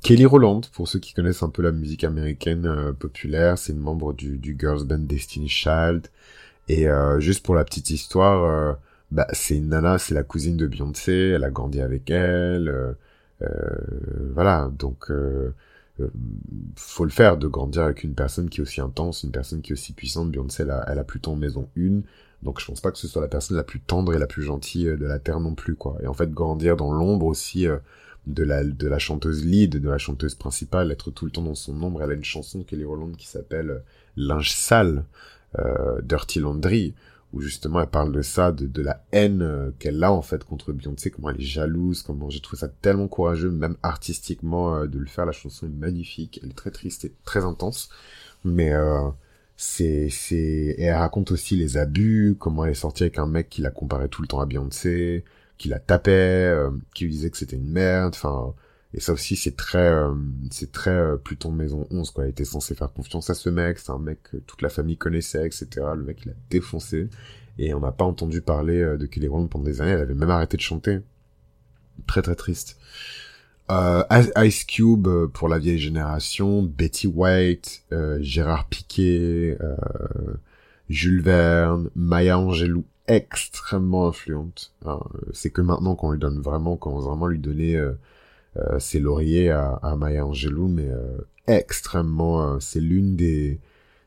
Kelly Rowland, pour ceux qui connaissent un peu la musique américaine populaire, c'est une membre du, du girls band Destiny Child. Et juste pour la petite histoire, bah c'est une nana, c'est la cousine de Beyoncé, elle a grandi avec elle, euh, euh voilà, donc euh, euh, faut le faire de grandir avec une personne qui est aussi intense, une personne qui est aussi puissante. Beyoncé, elle a, elle a plutôt en maison une, donc je pense pas que ce soit la personne la plus tendre et la plus gentille de la terre non plus, quoi. Et en fait, grandir dans l'ombre aussi de la chanteuse lead, de la chanteuse principale, être tout le temps dans son ombre. Elle a une chanson Kelly Rowland qui s'appelle Linge sale, Dirty Laundry où justement elle parle de ça, de, de la haine euh, qu'elle a en fait contre Beyoncé, comment elle est jalouse, comment j'ai trouvé ça tellement courageux, même artistiquement, euh, de le faire. La chanson est magnifique, elle est très triste et très intense, mais euh, c'est c'est et elle raconte aussi les abus, comment elle est sortie avec un mec qui la comparait tout le temps à Beyoncé, qui la tapait, euh, qui lui disait que c'était une merde, enfin et ça aussi, c'est très, euh, c'est très euh, Pluton Maison 11, quoi. Il était censé faire confiance à ce mec. C'est un mec que toute la famille connaissait, etc. Le mec, il a défoncé. Et on n'a pas entendu parler euh, de Kelly Rowland pendant des années. Elle avait même arrêté de chanter. Très, très triste. Euh, Ice Cube pour la vieille génération. Betty White. Gérard Piquet. Jules Verne. Maya Angelou extrêmement influente. Hein. c'est que maintenant qu'on lui donne vraiment, qu'on vraiment lui donner euh, c'est laurier à, à Maya Angelou, mais euh, extrêmement, euh, c'est l'une des,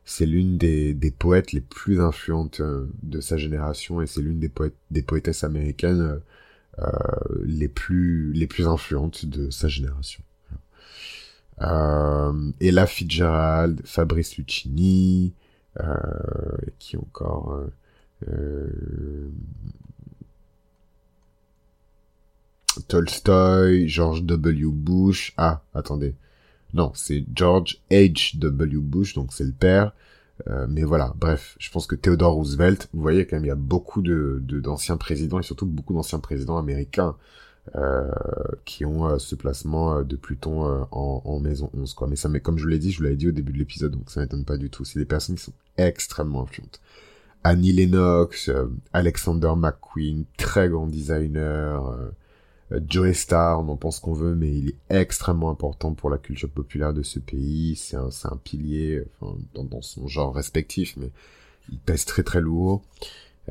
c'est l'une des, des poètes les plus influentes de sa génération et c'est l'une des poètes, des poétesses américaines euh, les plus, les plus influentes de sa génération. Euh, Ella Fitzgerald, Fabrice Lucchini, euh, qui encore euh, Tolstoy, George W. Bush. Ah, attendez. Non, c'est George H. W. Bush, donc c'est le père. Euh, mais voilà, bref, je pense que Theodore Roosevelt, vous voyez quand même, il y a beaucoup de d'anciens présidents et surtout beaucoup d'anciens présidents américains euh, qui ont euh, ce placement de Pluton en, en, maison 11, quoi. Mais ça, mais comme je l'ai dit, je vous l'avais dit au début de l'épisode, donc ça m'étonne pas du tout. C'est des personnes qui sont extrêmement influentes. Annie Lennox, Alexander McQueen, très grand designer. Euh, Joe Star, on en pense qu'on veut, mais il est extrêmement important pour la culture populaire de ce pays. C'est un, un, pilier, dans, son genre respectif, mais il pèse très très lourd.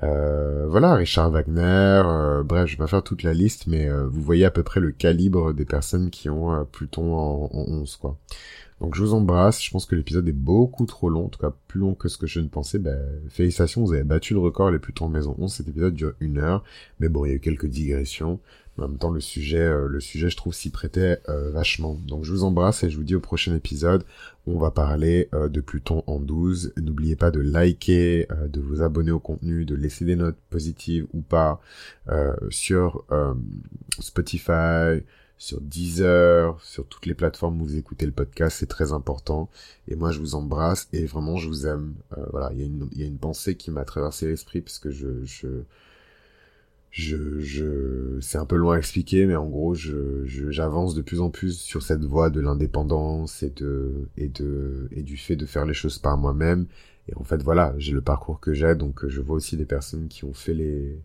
Euh, voilà, Richard Wagner, euh, bref, je vais pas faire toute la liste, mais euh, vous voyez à peu près le calibre des personnes qui ont Pluton en, en 11, quoi. Donc je vous embrasse, je pense que l'épisode est beaucoup trop long, en tout cas plus long que ce que je ne pensais. Ben, félicitations, vous avez battu le record les Pluton en maison 11, cet épisode dure une heure, mais bon, il y a eu quelques digressions. En même temps, le sujet, euh, le sujet, je trouve, s'y prêtait euh, vachement. Donc, je vous embrasse et je vous dis au prochain épisode on va parler euh, de Pluton en 12. N'oubliez pas de liker, de vous abonner au contenu, de laisser des notes positives ou pas sur Spotify, sur Deezer, sur toutes les plateformes où vous écoutez le podcast. C'est très important. Et moi, je vous embrasse et vraiment, je vous aime. voilà, il y, a une, y a une pensée qui m'a traversé l'esprit parce que je... je je, je, c'est un peu loin à expliquer, mais en gros, je, j'avance de plus en plus sur cette voie de l'indépendance et de, et de, et du fait de faire les choses par moi-même. Et en fait, voilà, j'ai le parcours que j'ai, donc je vois aussi des personnes qui ont fait les,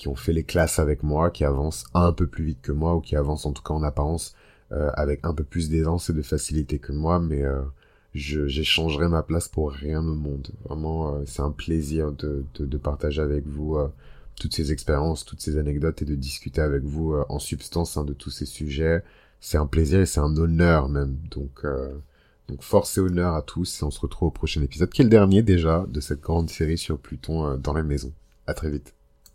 qui ont fait les classes avec moi, qui avancent un peu plus vite que moi, ou qui avancent en tout cas en apparence euh, avec un peu plus d'aisance et de facilité que moi, mais euh, j'échangerai ma place pour rien au monde. Vraiment, euh, c'est un plaisir de, de, de, partager avec vous euh, toutes ces expériences, toutes ces anecdotes et de discuter avec vous euh, en substance hein, de tous ces sujets. C'est un plaisir et c'est un honneur même. Donc, donc force et honneur à tous et on se retrouve au prochain épisode, qui est le dernier déjà de cette grande série sur Pluton dans les maisons. À très vite.